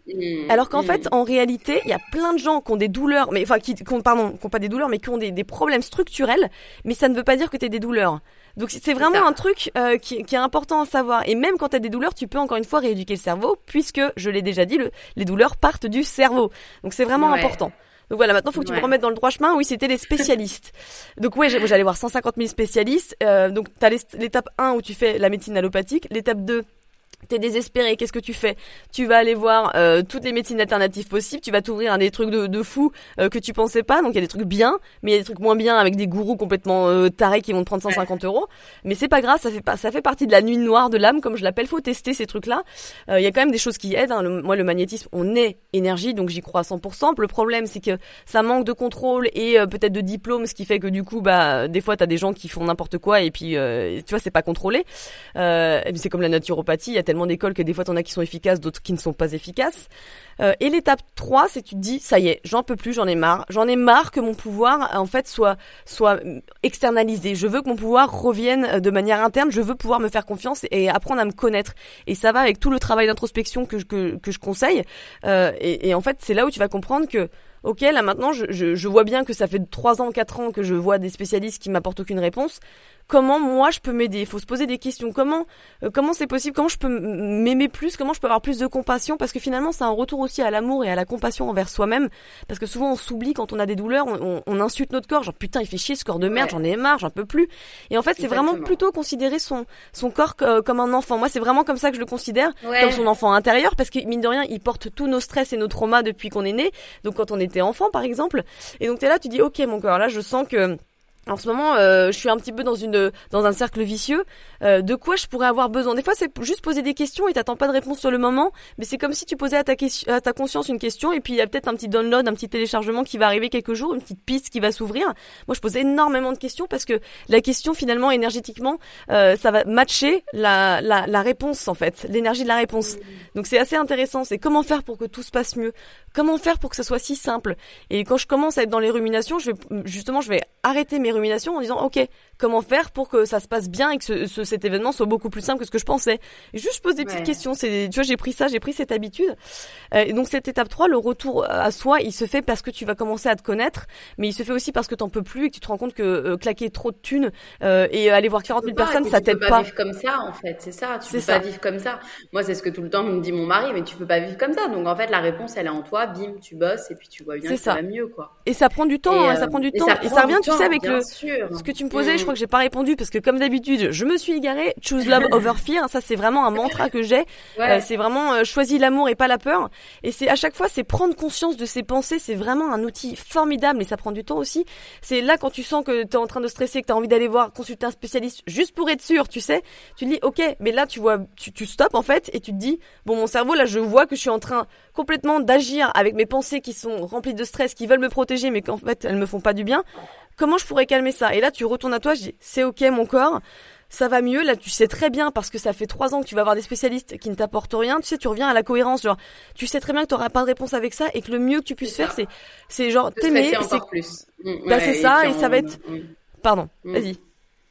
Speaker 3: Mmh. Alors qu'en mmh. fait, en réalité, il y a plein de gens qui ont des douleurs, mais enfin qui, qui ont, pardon, qui ont pas des douleurs, mais qui ont des, des problèmes structurels. Mais ça ne veut pas dire que tu as des douleurs. Donc c'est vraiment un truc euh, qui, qui, est important à savoir. Et même quand tu as des douleurs, tu peux encore une fois rééduquer le cerveau, puisque je l'ai déjà dit, le, les douleurs partent du cerveau. Donc c'est vraiment important. Donc voilà, maintenant faut que tu me remettes dans le droit chemin. Oui, c'était les spécialistes. donc ouais, j'allais voir 150 000 spécialistes. Euh, donc tu as l'étape 1 où tu fais la médecine allopathique, l'étape 2 T'es désespéré, qu'est-ce que tu fais? Tu vas aller voir euh, toutes les médecines alternatives possibles, tu vas t'ouvrir à des trucs de, de fou euh, que tu pensais pas, donc il y a des trucs bien, mais il y a des trucs moins bien avec des gourous complètement euh, tarés qui vont te prendre 150 euros. Mais c'est pas grave, ça fait pas, ça fait partie de la nuit noire de l'âme, comme je l'appelle. Faut tester ces trucs-là. Il y a quand même des choses qui aident. Hein. moi, le magnétisme, on est énergie, donc j'y crois à 100%. Le problème, c'est que ça manque de contrôle et peut-être de diplôme, ce qui fait que du coup, bah, des fois, t'as des gens qui font n'importe quoi et puis, tu vois, c'est pas contrôlé. c'est comme la naturopathie, tellement d'écoles que des fois t'en as qui sont efficaces, d'autres qui ne sont pas efficaces. Euh, et l'étape 3, c'est tu te dis, ça y est, j'en peux plus, j'en ai marre. J'en ai marre que mon pouvoir, en fait, soit, soit externalisé. Je veux que mon pouvoir revienne euh, de manière interne. Je veux pouvoir me faire confiance et apprendre à me connaître. Et ça va avec tout le travail d'introspection que, que, que je conseille. Euh, et en fait, c'est là où tu vas comprendre que ok, là maintenant, je, je, je, vois bien que ça fait 3 ans, 4 ans que je vois des spécialistes qui m'apportent aucune réponse comment moi je peux m'aider? Il faut se poser des questions. Comment euh, comment c'est possible? Comment je peux m'aimer plus? Comment je peux avoir plus de compassion? Parce que finalement, c'est un retour aussi à l'amour et à la compassion envers soi-même. Parce que souvent, on s'oublie quand on a des douleurs, on, on, insulte notre corps. Genre putain, il fait chier ce corps de merde, j'en ai marre, j'en peux plus. Et en fait, c'est vraiment plutôt considérer son son corps euh, comme un enfant. Moi, c'est vraiment comme ça que je le considère, comme son enfant intérieur, parce que mine de rien, il porte tous nos stress et nos traumas depuis qu'on est né. Donc quand on était enfant, par exemple. Et donc t'es là, tu dis ok, mon corps, là, je sens que en ce moment, euh, je suis un petit peu dans une dans un cercle vicieux. Euh, de quoi je pourrais avoir besoin? Des fois, c'est juste poser des questions et t'attends pas de réponse sur le moment, mais c'est comme si tu posais à ta question, à ta conscience une question et puis il y a peut-être un petit download, un petit téléchargement qui va arriver quelques jours, une petite piste qui va s'ouvrir. Moi, je pose énormément de questions parce que la question, finalement, énergétiquement, euh, ça va matcher la, la la réponse en fait, l'énergie de la réponse. Donc c'est assez intéressant. C'est comment faire pour que tout se passe mieux? Comment faire pour que ce soit si simple? Et quand je commence à être dans les ruminations, je vais justement, je vais arrêter mes ruminations en disant ok, comment faire pour que ça se passe bien et que ce, cet événement soit beaucoup plus simple que ce que je pensais. Et juste je pose des petites questions. C'est, tu vois, j'ai pris ça, j'ai pris cette habitude. Euh, et donc cette étape 3, le retour à soi, il se fait parce que tu vas commencer à te connaître, mais il se fait aussi parce que t'en peux plus et que tu te rends compte que euh, claquer trop de thunes euh, et aller voir 40 000 personnes, ça t'aide
Speaker 2: pas.
Speaker 3: Tu peux
Speaker 2: pas vivre comme ça, en fait. C'est ça. Tu peux pas vivre comme ça. Moi, c'est ce que tout le temps me dit mon mari, mais tu peux pas vivre comme ça. Donc en fait, la réponse, elle est en toi. Bim, tu bosses et puis tu vois bien que ça. va mieux, quoi.
Speaker 3: Et ça prend du temps. Hein, ça prend du temps. Et ça, revient, tu sais, avec le ce que tu me posais. Je crois que j'ai pas répondu parce que comme d'habitude, je me suis égarée. Choose love <laughs> over fear. Ça, c'est vraiment un mantra que j'ai. Euh, c'est vraiment euh, choisis l'amour et pas la peur. Et c'est à chaque fois, c'est prendre conscience de ses pensées. C'est vraiment un outil formidable, mais ça prend du temps aussi. C'est là quand tu sens que tu es en train de stresser, que tu as envie d'aller voir consulter un spécialiste juste pour être sûr, tu sais. Tu te dis OK, mais là tu vois, tu, tu stops en fait et tu te dis bon, mon cerveau là, je vois que je suis en train complètement d'agir avec mes pensées qui sont remplies de stress, qui veulent me protéger, mais qu'en fait elles me font pas du bien. Comment je pourrais calmer ça? Et là, tu retournes à toi, je dis, c'est ok mon corps, ça va mieux. Là, tu sais très bien parce que ça fait trois ans que tu vas avoir des spécialistes qui ne t'apportent rien. Tu sais, tu reviens à la cohérence. Genre, tu sais très bien que tu n'auras pas de réponse avec ça et que le mieux que tu puisses faire, c'est, c'est genre t'aimer.
Speaker 2: C'est plus.
Speaker 3: Mm, bah, c'est ça et, ça va être. Pardon. Mm. Vas-y.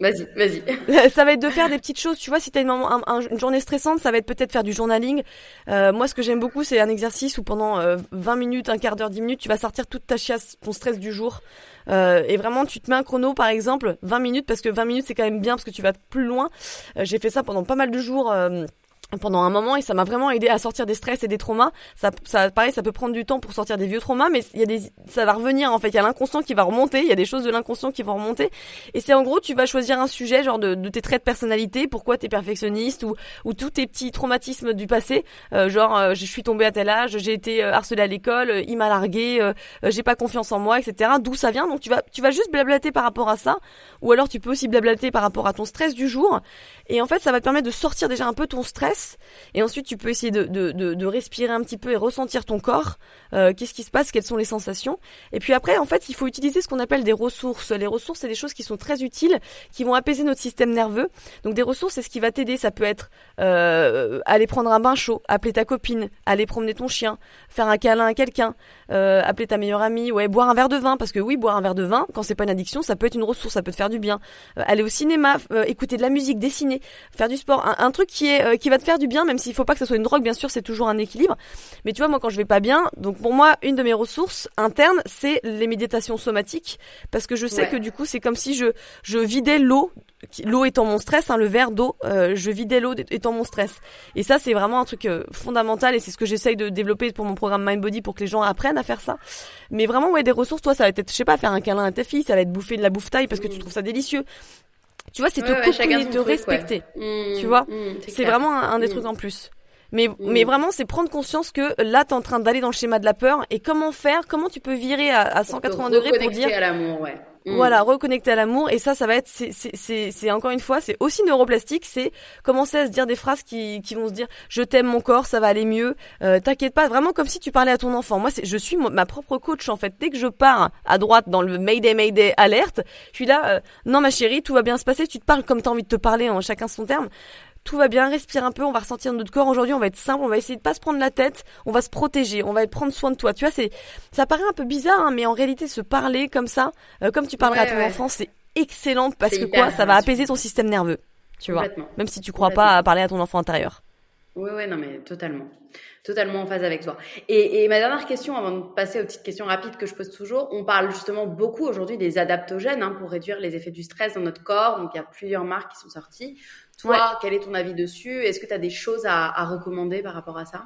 Speaker 2: Vas-y, vas-y. <laughs>
Speaker 3: ça va être de faire des petites choses. Tu vois, si t'as une, une journée stressante, ça va être peut-être faire du journaling. Euh, moi, ce que j'aime beaucoup, c'est un exercice où pendant 20 euh, minutes, un quart d'heure, 10 minutes, tu vas sortir toute ta chiasse, ton stress du jour. Euh, et vraiment, tu te mets un chrono, par exemple, 20 minutes, parce que 20 minutes, c'est quand même bien, parce que tu vas plus loin. Euh, j'ai fait ça pendant pas mal de jours pendant un moment et ça m'a vraiment aidé à sortir des stress et des traumas. Ça, ça, pareil, ça peut prendre du temps pour sortir des vieux traumas, mais il y a des, ça va revenir en fait. Il y a l'inconscient qui va remonter, il y a des choses de l'inconscient qui vont remonter. Et c'est en gros, tu vas choisir un sujet, genre de, de tes traits de personnalité, pourquoi t'es perfectionniste ou, ou tous tes petits traumatismes du passé, euh, genre euh, je suis tombée à tel âge, j'ai été euh, harcelée à l'école, il m'a largué, j'ai pas confiance en moi, etc. D'où ça vient? Donc tu vas, tu vas juste blablater par rapport à ça, ou alors tu peux aussi blablater par rapport à ton stress du jour. Et en fait, ça va te permettre de sortir déjà un peu ton stress. Et ensuite, tu peux essayer de, de, de, de respirer un petit peu et ressentir ton corps. Euh, Qu'est-ce qui se passe? Quelles sont les sensations? Et puis après, en fait, il faut utiliser ce qu'on appelle des ressources. Les ressources, c'est des choses qui sont très utiles, qui vont apaiser notre système nerveux. Donc des ressources, c'est ce qui va t'aider. Ça peut être euh, aller prendre un bain chaud, appeler ta copine, aller promener ton chien, faire un câlin à quelqu'un, euh, appeler ta meilleure amie, ouais, boire un verre de vin. Parce que oui, boire un verre de vin, quand c'est pas une addiction, ça peut être une ressource, ça peut te faire du bien. Euh, aller au cinéma, euh, écouter de la musique, dessiner faire du sport, un, truc qui est euh, qui va te faire du bien, même s'il faut pas que ça soit une drogue, bien sûr, c'est toujours un équilibre. Mais tu vois, moi quand je vais pas bien, donc pour moi, une de mes ressources internes, c'est les méditations somatiques, parce que je sais que du coup, c'est comme si je je vidais l'eau l'eau étant mon stress, hein, le verre d'eau, euh, je vidais l'eau étant mon stress. Et ça, c'est vraiment un truc euh, fondamental et c'est ce que j'essaye de développer pour mon programme Mind Body pour que les gens apprennent à faire ça. Mais vraiment, ouais, des ressources, toi, ça va être, je sais pas, faire un câlin à ta fille, ça va être bouffer de la bouffe taille parce que tu trouves ça délicieux. Tu vois, c'est te ouais, te respecter. tu vois, mmh, c'est vraiment un, des mmh. trucs en plus. Mais, mmh. mais vraiment, c'est prendre conscience que là, t'es en train d'aller dans le schéma de la peur et comment faire, comment tu peux virer à, à 180 degrés pour dire.
Speaker 2: à l'amour, ouais.
Speaker 3: Mm. Voilà, reconnecter à l'amour. Et ça, ça va être, c'est encore une fois, c'est aussi neuroplastique. C'est commencer à se dire des phrases qui, qui vont se dire, je t'aime mon corps, ça va aller mieux. Euh, T'inquiète pas, vraiment comme si tu parlais à ton enfant. Moi, je suis ma propre coach en fait. Dès que je pars à droite dans le Mayday Mayday alerte, je suis là. Euh, non, ma chérie, tout va bien se passer. Tu te parles comme t'as envie de te parler, en chacun son terme tout va bien, respire un peu, on va ressentir notre corps. Aujourd'hui, on va être simple, on va essayer de pas se prendre la tête, on va se protéger, on va prendre soin de toi. Tu vois, c'est, ça paraît un peu bizarre, hein, mais en réalité, se parler comme ça, euh, comme tu parlerais à ton enfant, c'est excellent parce que quoi, ça va apaiser ton système nerveux. Tu vois, même si tu crois pas à parler à ton enfant intérieur.
Speaker 2: Oui, oui, non, mais totalement. Totalement en phase avec toi. Et, et, ma dernière question, avant de passer aux petites questions rapides que je pose toujours, on parle justement beaucoup aujourd'hui des adaptogènes hein, pour réduire les effets du stress dans notre corps. Donc, il y a plusieurs marques qui sont sorties. Toi, quel est ton avis dessus? Est-ce que tu as des choses à, à recommander par rapport à ça?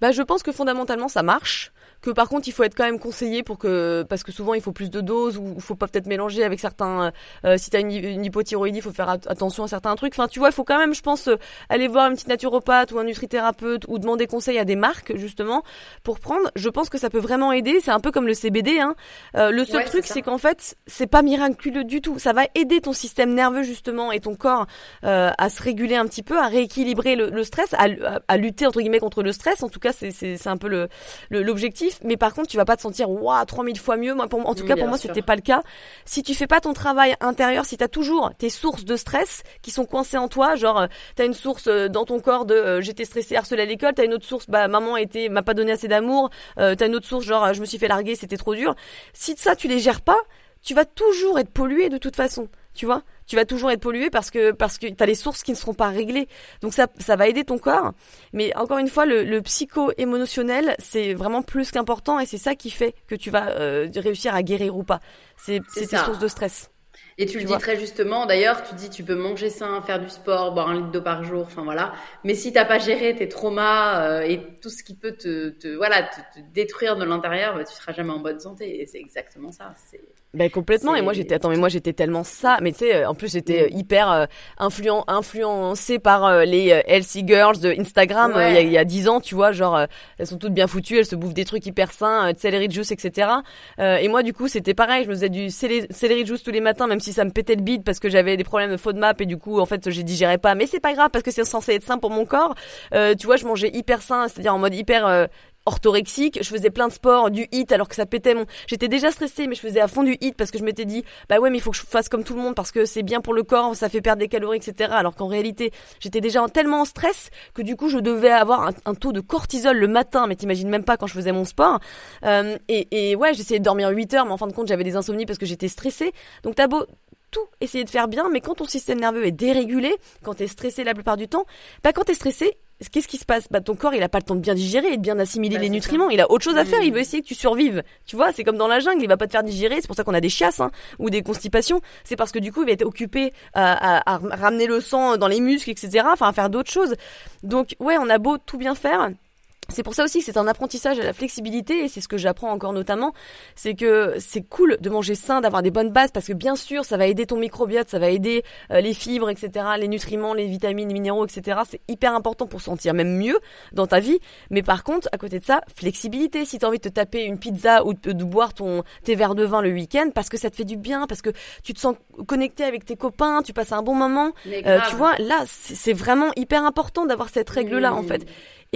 Speaker 3: Bah, je pense que fondamentalement ça marche que par contre il faut être quand même conseillé pour que parce que souvent il faut plus de doses ou il faut pas peut-être mélanger avec certains. Euh, si t'as une, une hypothyroïdie, il faut faire attention à certains trucs. Enfin, tu vois, il faut quand même, je pense, euh, aller voir une petite naturopathe ou un nutrithérapeute ou demander conseil à des marques justement pour prendre. Je pense que ça peut vraiment aider. C'est un peu comme le CBD. Hein. Euh, le seul truc, c'est qu'en fait, c'est pas miraculeux du tout. Ça va aider ton système nerveux justement et ton corps euh, à se réguler un petit peu, à rééquilibrer le, le stress, à, à, lutter entre guillemets contre le stress. En tout cas, c'est un peu le Mais par contre, tu vas pas te sentir waouh 3000 fois mieux. Moi, pour, en tout cas, pour moi, c'était pas le cas. Si tu fais pas ton travail intérieur, si tu as toujours tes sources de stress qui sont coincées en toi, genre euh, tu as une source euh, dans ton corps de j'étais stressé, harcelé à l'école, tu as une autre source bah maman était m'a pas donné assez d'amour, euh, tu as une autre source genre je me suis fait larguer, c'était trop dur. Si ça tu les gères pas, tu vas toujours être pollué de toute façon, tu vois tu vas toujours être pollué parce que parce que t'as les sources qui ne seront pas réglées. Donc ça ça va aider ton corps, mais encore une fois le, le psycho-émotionnel c'est vraiment plus qu'important et c'est ça qui fait que tu vas euh, réussir à guérir ou pas. C'est c'est tes sources de stress.
Speaker 2: Et tu, le dis très justement, d'ailleurs, tu dis tu peux manger sain, faire du sport, boire un litre d'eau par jour, enfin voilà. Mais si t'as pas géré tes traumas euh, et tout ce qui peut te, te voilà te, détruire de l'intérieur, bah, tu seras jamais en bonne santé. Et c'est exactement ça. C'est
Speaker 3: ben complètement. Et moi j'étais attends mais moi j'étais tellement ça. Mais tu sais euh, en plus j'étais euh, hyper euh, influent influencée par les healthy girls de Instagram il y a dix ans tu vois genre elles sont toutes bien foutues elles se bouffent des trucs hyper sains celery juice etc. et moi du coup c'était pareil je me faisais du celery juice tous les matins même si ça me pétait le bide parce que j'avais des problèmes de FODMAP et du coup en fait j'ai digérais pas mais c'est pas grave parce que c'est censé être sain pour mon corps. tu vois je mangeais hyper sain c'est-à-dire en mode hyper orthorexique, je faisais plein de sport, du hit alors que ça pétait mon. J'étais déjà stressée, mais je faisais à fond du hit parce que je m'étais dit, bah ouais, mais il faut que je fasse comme tout le monde parce que c'est bien pour le corps, ça fait perdre des calories, etc. Alors qu'en réalité, j'étais déjà tellement en stress que du coup, je devais avoir un, taux de cortisol le matin, mais t'imagines même pas quand je faisais mon sport. Euh, et, et, ouais, j'essayais de dormir 8 heures, mais en fin de compte, j'avais des insomnies parce que j'étais stressée. Donc t'as beau tout essayer de faire bien, mais quand ton système nerveux est dérégulé, quand t'es stressé la plupart du temps, bah quand t'es stressé, qu'est-ce qui se passe? Bah ton corps il a pas le temps de bien digérer et de bien assimiler bah, les nutriments, il a autre chose à faire, il veut mmh. essayer que tu survives. Tu vois, c'est comme dans la jungle, il va pas te faire digérer, c'est pour ça qu'on a des chiasses hein, ou des constipations, c'est parce que du coup il va être occupé à, à ramener le sang dans les muscles, etc. Enfin à faire d'autres choses. Donc ouais, on a beau tout bien faire, c'est pour ça aussi que c'est un apprentissage à la flexibilité et c'est ce que j'apprends encore notamment, c'est que c'est cool de manger sain, d'avoir des bonnes bases parce que bien sûr ça va aider ton microbiote, ça va aider euh, les fibres, etc., les nutriments, les vitamines, les minéraux, etc. C'est hyper important pour sentir même mieux dans ta vie. Mais par contre, à côté de ça, flexibilité. Si tu as envie de te taper une pizza ou de, boire ton tes verres de vin le week-end parce que ça te fait du bien, parce que tu te sens connecté avec tes copains, tu passes un bon moment, euh, tu vois, là c'est vraiment hyper important d'avoir cette règle là en fait.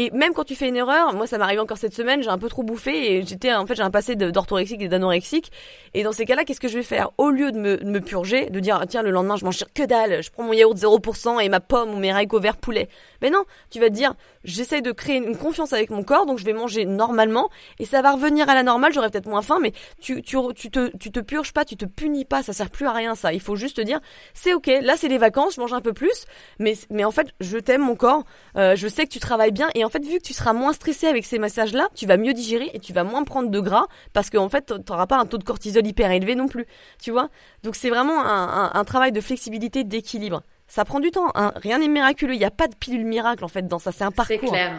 Speaker 3: Et même quand tu fais une erreur, moi ça m'arrive encore cette semaine, j'ai un peu trop bouffé et j'étais en fait j'ai un passé d'orthorexique et d'anorexique. Et dans ces cas-là, qu'est-ce que je vais faire? Au lieu de me, purger, de dire tiens le lendemain je mange que dalle, je prends mon yaourt 0% et ma pomme ou mes haricots verts poulet. Mais non, tu vas te dire j'essaie de créer une confiance avec mon corps, donc je vais manger normalement et ça va revenir à la normale. J'aurai peut-être moins faim, mais tu, tu, tu, te, tu te purges pas, tu te punis pas, ça sert plus à rien ça. Il faut juste te dire c'est ok, là c'est les vacances, je mange un peu plus, mais, mais en fait je t'aime mon corps, euh, je sais que tu travailles bien et en fait vu que tu seras moins stressé avec ces massages-là, tu vas mieux digérer et tu vas moins prendre de gras parce qu'en en fait tu n'auras pas un taux de cortisol hyper élevé non plus, tu vois. Donc c'est vraiment un, un travail de flexibilité, d'équilibre ça prend du temps. Hein. Rien n'est miraculeux. Il n'y a pas de pilule miracle en fait dans ça. C'est un parcours.
Speaker 2: C'est clair.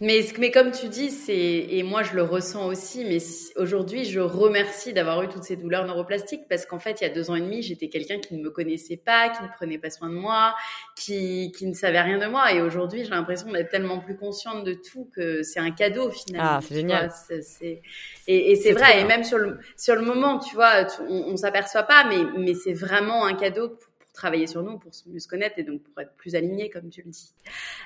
Speaker 2: Mais, mais comme tu dis, c'est et moi je le ressens aussi. Mais aujourd'hui, je remercie d'avoir eu toutes ces douleurs neuroplastiques parce qu'en fait, il y a deux ans et demi, j'étais quelqu'un qui ne me connaissait pas, qui ne prenait pas soin de moi, qui, qui ne savait rien de moi. Et aujourd'hui, j'ai l'impression d'être tellement plus consciente de tout que c'est un cadeau finalement.
Speaker 3: Ah, c'est génial.
Speaker 2: et, et c'est vrai. Et même sur le sur le moment, tu vois, on, on s'aperçoit pas, mais mais c'est vraiment un cadeau pour travailler sur nous pour mieux se connaître et donc pour être plus aligné comme tu le dis.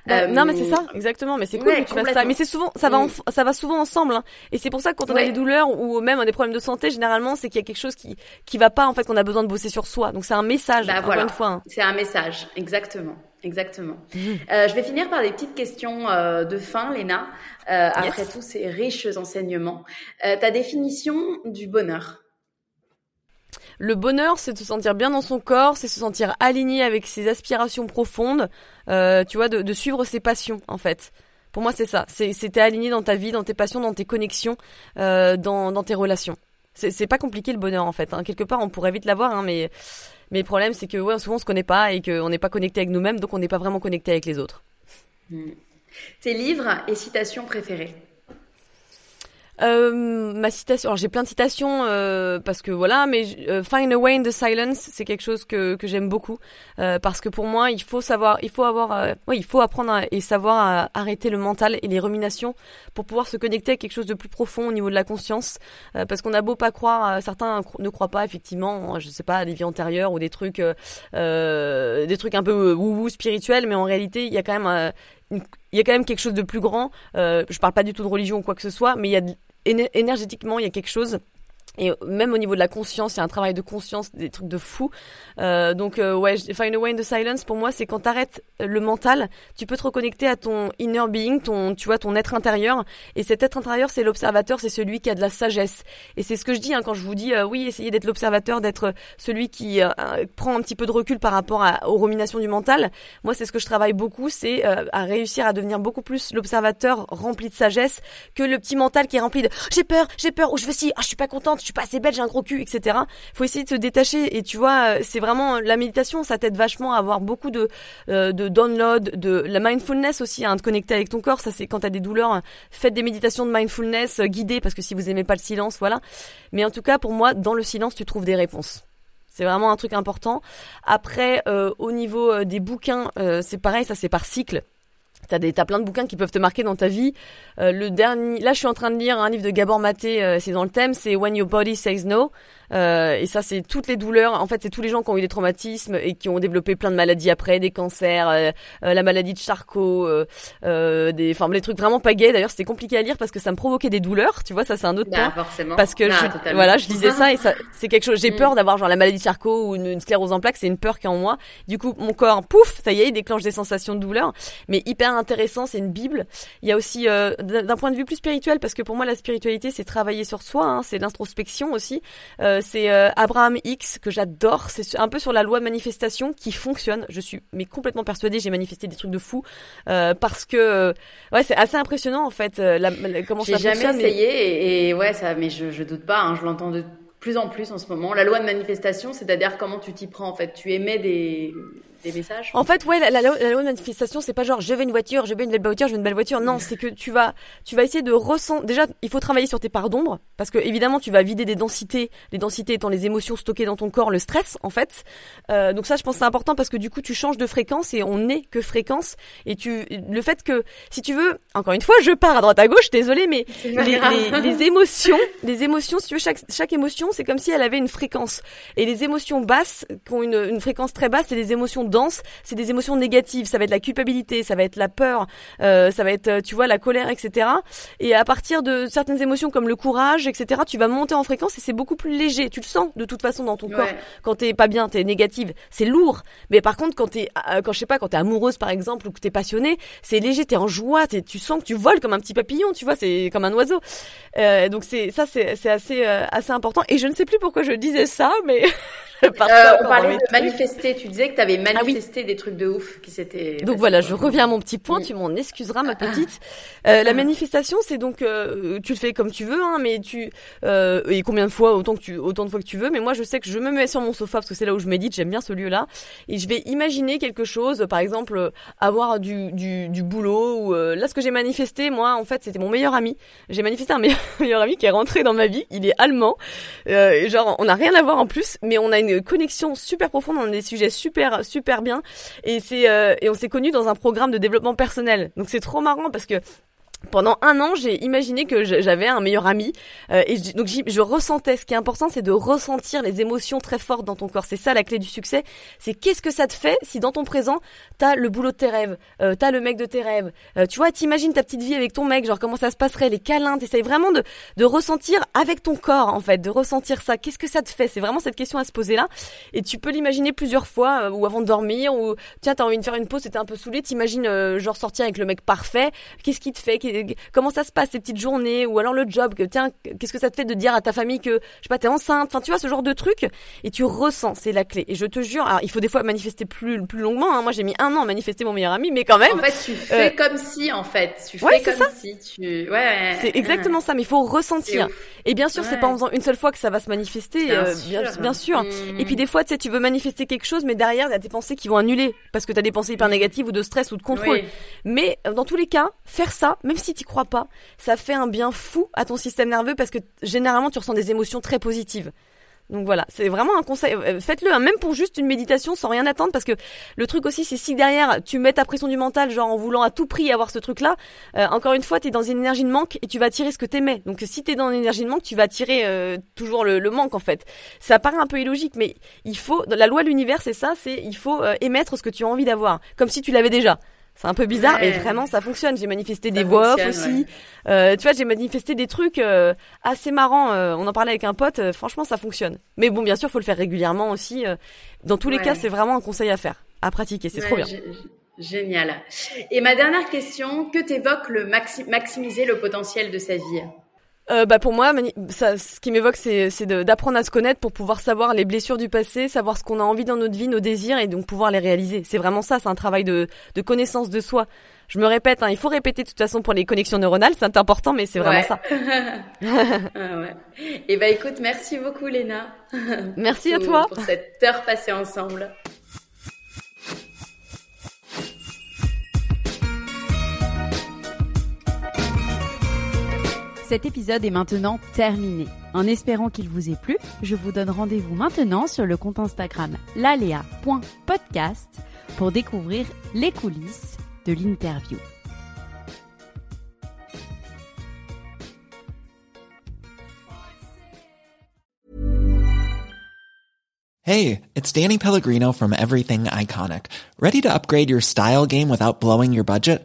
Speaker 3: Bah, non mais c'est ça exactement mais c'est cool que tu fasses ça mais c'est souvent ça va mm. ça va souvent ensemble hein. et c'est pour ça que quand on a des douleurs ou même des problèmes de santé généralement c'est qu'il y a quelque chose qui qui va pas en fait qu'on a besoin de bosser sur soi donc c'est un message bah, encore une fois. Hein.
Speaker 2: C'est un message exactement. Exactement. Mm. Euh, je vais finir par des petites questions euh, de fin, Léna. Euh, après tous ces riches enseignements, ta définition du bonheur?
Speaker 3: Le bonheur, c'est de se sentir bien dans son corps, c'est se sentir aligné avec ses aspirations profondes, euh, tu vois, de, suivre ses passions, en fait. Pour moi, c'est ça. T'es aligné dans ta vie, dans tes passions, dans tes connexions, euh, dans, tes relations. C'est pas compliqué le bonheur, en fait. Hein. Quelque part, on pourrait vite l'avoir, hein, mais mais le problème, c'est que souvent on se connaît pas et qu'on n'est pas connecté avec nous-mêmes, donc on n'est pas vraiment connecté avec les autres.
Speaker 2: Hmm. Tes livres et citations préférées
Speaker 3: Euh, ma citation, alors j'ai plein de citations euh, parce que voilà, mais euh, Find a way in the silence, c'est quelque chose que, que j'aime beaucoup euh, parce que pour moi, il faut savoir, il faut avoir, euh, oui, il faut apprendre à, et savoir à arrêter le mental et les ruminations pour pouvoir se connecter à quelque chose de plus profond au niveau de la conscience. Parce qu'on a beau pas croire, certains ne croient pas effectivement, je sais pas, à des vies antérieures ou des trucs, des trucs un peu wou-wou spirituels, mais en réalité, il y a quand même il y a quand même quelque chose de plus grand. Euh, je parle pas du tout de religion ou quoi que ce soit, mais il y a énergétiquement, il y a quelque chose et même au niveau de la conscience, il y a un travail de conscience, des trucs de fou. Euh, donc euh, ouais, Find a Way in the Silence, pour moi, c'est quand t'arrêtes le mental, tu peux te reconnecter à ton inner being, ton, tu vois, ton être intérieur. Et cet être intérieur, c'est l'observateur, c'est celui qui a de la sagesse. Et c'est ce que je dis hein, quand je vous dis, euh, oui, essayez d'être l'observateur, d'être celui qui euh, prend un petit peu de recul par rapport à, aux ruminations du mental. Moi, c'est ce que je travaille beaucoup, c'est à réussir à devenir beaucoup plus l'observateur rempli de sagesse que le petit mental qui est rempli de j'ai peur, j'ai peur, ou je veux si, ah, je suis pas contente, suis pas assez belle, j'ai un gros cul, etc. Faut essayer de se détacher et tu vois, c'est vraiment la méditation, ça t'aide vachement à avoir beaucoup de euh, de download, de la mindfulness aussi, à hein, te connecter avec ton corps. Ça c'est quand t'as des douleurs, faites des méditations de mindfulness euh, guidées parce que si vous aimez pas le silence, voilà. Mais en tout cas, pour moi, dans le silence, tu trouves des réponses. C'est vraiment un truc important. Après, euh, au niveau des bouquins, c'est pareil, ça c'est par cycle. T'as des, t'as plein de bouquins qui peuvent te marquer dans ta vie. Euh, le dernier, là, je suis en train de lire un livre de Gabor Maté. Euh, c'est dans le thème, c'est When Your Body Says No. Euh, et ça, c'est toutes les douleurs. En fait, c'est tous les gens qui ont eu des traumatismes et qui ont développé plein de maladies après, des cancers, euh, euh la maladie de Charcot, euh, euh, des, enfin, les trucs vraiment pas gays. D'ailleurs, c'était compliqué à lire parce que ça me provoquait des douleurs. Tu vois, ça, c'est un autre
Speaker 2: bah,
Speaker 3: point.
Speaker 2: Forcément.
Speaker 3: Parce que je, voilà, je lisais ça et ça, c'est quelque chose. J'ai mm. peur d'avoir genre la maladie de Charcot ou une, une sclérose en plaques. C'est une peur qui est en moi. Du coup, mon corps, pouf, ça y est, il déclenche des sensations de douleur. Mais hyper intéressant, c'est une bible. Il y a aussi d'un point de vue plus spirituel parce que pour moi, la spiritualité, c'est travailler sur soi. Hein, c'est l'introspection aussi. C'est Abraham X que j'adore. C'est un peu sur la loi de manifestation qui fonctionne. Je suis mais complètement persuadée. J'ai manifesté des trucs de fou euh, parce que euh, ouais, c'est assez impressionnant en fait. Euh, la, comment ça
Speaker 2: fonctionne. J'ai jamais essayé et, ouais, ça, mais je, je doute pas. Hein, je l'entends de plus en plus en ce moment. La loi de manifestation, c'est-à-dire comment tu t'y prends en fait. Tu émets des des messages
Speaker 3: En fait, ouais, la, la, la, loi de manifestation, c'est pas genre je veux une voiture, je veux une belle voiture, je veux une belle voiture. Non, c'est que tu vas, tu vas essayer de ressentir. Déjà, il faut travailler sur tes parts d'ombre parce que évidemment, tu vas vider des densités. Les densités étant les émotions stockées dans ton corps, le stress, en fait. Euh, donc ça, je pense c'est important parce que du coup, tu changes de fréquence et on n'est que fréquence. Et tu, le fait que, si tu veux, encore une fois, je pars à droite à gauche. Désolé, mais <laughs> les, les, les, émotions, les émotions, si tu veux, chaque chaque émotion, c'est comme si elle avait une fréquence. Et les émotions basses, qui ont une, une fréquence très basse, c'est des émotions c'est des émotions négatives. Ça va être la culpabilité, ça va être la peur, euh, ça va être, euh, tu vois, la colère, etc. Et à partir de certaines émotions comme le courage, etc., tu vas monter en fréquence et c'est beaucoup plus léger. Tu le sens de toute façon dans ton corps. Quand t'es pas bien, t'es négative, c'est lourd. Mais par contre, quand t'es, euh, quand je sais pas, quand t'es amoureuse par exemple ou que t'es passionnée, c'est léger, t'es en joie, tu sens que tu voles comme un petit papillon, tu vois, c'est comme un oiseau. Euh, donc c'est ça, c'est assez assez important. Et je ne sais plus pourquoi je disais ça, mais <laughs>
Speaker 2: Euh, on parlait de manifester. Tu disais que tu avais ah manifesté des trucs de ouf qui s'étaient.
Speaker 3: Donc voilà, je reviens à mon petit point. Tu m'en excuseras, ma petite. Euh, la manifestation, c'est donc euh, tu le fais comme tu veux, hein, mais tu euh, et combien de fois autant que tu autant de fois que tu veux. Mais moi, je sais que je me mets sur mon sofa parce que c'est là où je médite. J'aime bien ce lieu-là et je vais imaginer quelque chose. Par exemple, avoir du du, du boulot. Ou là, ce que j'ai manifesté, moi, en fait, c'était mon meilleur ami. J'ai manifesté un meilleur, <laughs> meilleur ami qui est rentré dans ma vie. Il est allemand. genre, on n'a rien à voir en plus, mais on a une une connexion super profonde, on a des sujets super super bien et c'est euh, et on s'est connus dans un programme de développement personnel. Donc c'est trop marrant parce que pendant un an, j'ai imaginé que j'avais un meilleur ami euh, et je, donc je ressentais. Ce qui est important, c'est de ressentir les émotions très fortes dans ton corps. C'est ça la clé du succès. C'est qu'est-ce que ça te fait si dans ton présent t'as le boulot de tes rêves, euh, t'as le mec de tes rêves. Euh, tu vois, t'imagines ta petite vie avec ton mec, genre comment ça se passerait, les câlins. T'essayes vraiment de de ressentir avec ton corps en fait, de ressentir ça. Qu'est-ce que ça te fait? C'est vraiment cette question à se poser là. Et tu peux l'imaginer plusieurs fois euh, ou avant de dormir ou tiens t'as envie de faire une pause, t'es un peu saoulé, t'imagines euh, genre sortir avec le mec parfait. Qu'est-ce qui te fait? Comment ça se passe ces petites journées ou alors le job que tiens qu'est-ce que ça te fait de dire à ta famille que je sais pas t'es enceinte enfin tu vois ce genre de truc et tu ressens c'est la clé. Et je te jure alors il faut des fois manifester plus plus longuement hein. moi j'ai mis un an à manifester mon meilleur ami mais quand même
Speaker 2: en fait tu fais euh, comme si en fait. Tu fais comme
Speaker 3: ça.
Speaker 2: si tu ouais.
Speaker 3: C'est exactement ça mais il faut ressentir. Et bien sûr c'est pas en faisant une seule fois que ça va se manifester bien, euh, sûr. Bien, sûr. Et puis des fois tu sais tu veux manifester quelque chose mais derrière il y a des pensées qui vont annuler parce que tu as des pensées hyper négatives ou de stress ou de contrôle. Mais euh, dans tous les cas faire ça même même si tu crois pas, ça fait un bien fou à ton système nerveux parce que généralement tu ressens des émotions très positives. Donc voilà, c'est vraiment un conseil. Euh, faites-le, hein, même pour juste une méditation sans rien attendre, parce que le truc aussi, c'est si derrière tu mets ta pression du mental, genre en voulant à tout prix avoir ce truc-là, euh, encore une fois, tu es dans une énergie de manque et tu vas tirer ce que t'aimais. Donc si tu es dans une énergie de manque, tu vas tirer euh, toujours le, le, manque en fait. Ça paraît un peu illogique, mais il faut, la loi de l'univers, c'est ça, c'est il faut émettre ce que tu as envie d'avoir, comme si tu l'avais déjà. C'est un peu bizarre, mais vraiment ça fonctionne. J'ai manifesté des voix off aussi. Euh, tu vois, j'ai manifesté des trucs euh, assez marrants. Euh, on en parlait avec un pote. Euh, franchement, ça fonctionne. Mais bon, bien sûr, faut le faire régulièrement aussi. dans tous les cas, c'est vraiment un conseil à faire, à pratiquer. C'est trop bien.
Speaker 2: Génial. Et ma dernière question, que t'évoque le maximiser le potentiel de sa vie?
Speaker 3: Euh, bah pour moi, ça, ce qui m'évoque, c'est, d'apprendre à se connaître pour pouvoir savoir les blessures du passé, savoir ce qu'on a envie dans notre vie, nos désirs, et donc pouvoir les réaliser. C'est vraiment ça, c'est un travail de, de connaissance de soi. Je me répète, hein, il faut répéter de toute façon pour les connexions neuronales, c'est important, mais c'est vraiment ça. <laughs>
Speaker 2: ah ouais. Et eh bah écoute, merci beaucoup Léna.
Speaker 3: Merci à toi.
Speaker 2: Pour cette heure passée ensemble.
Speaker 1: Cet épisode est maintenant terminé. En espérant qu'il vous ait plu, je vous donne rendez-vous maintenant sur le compte Instagram lalea.podcast pour découvrir les coulisses de l'interview.
Speaker 4: Hey, it's Danny Pellegrino from Everything Iconic. Ready to upgrade your style game without blowing your budget?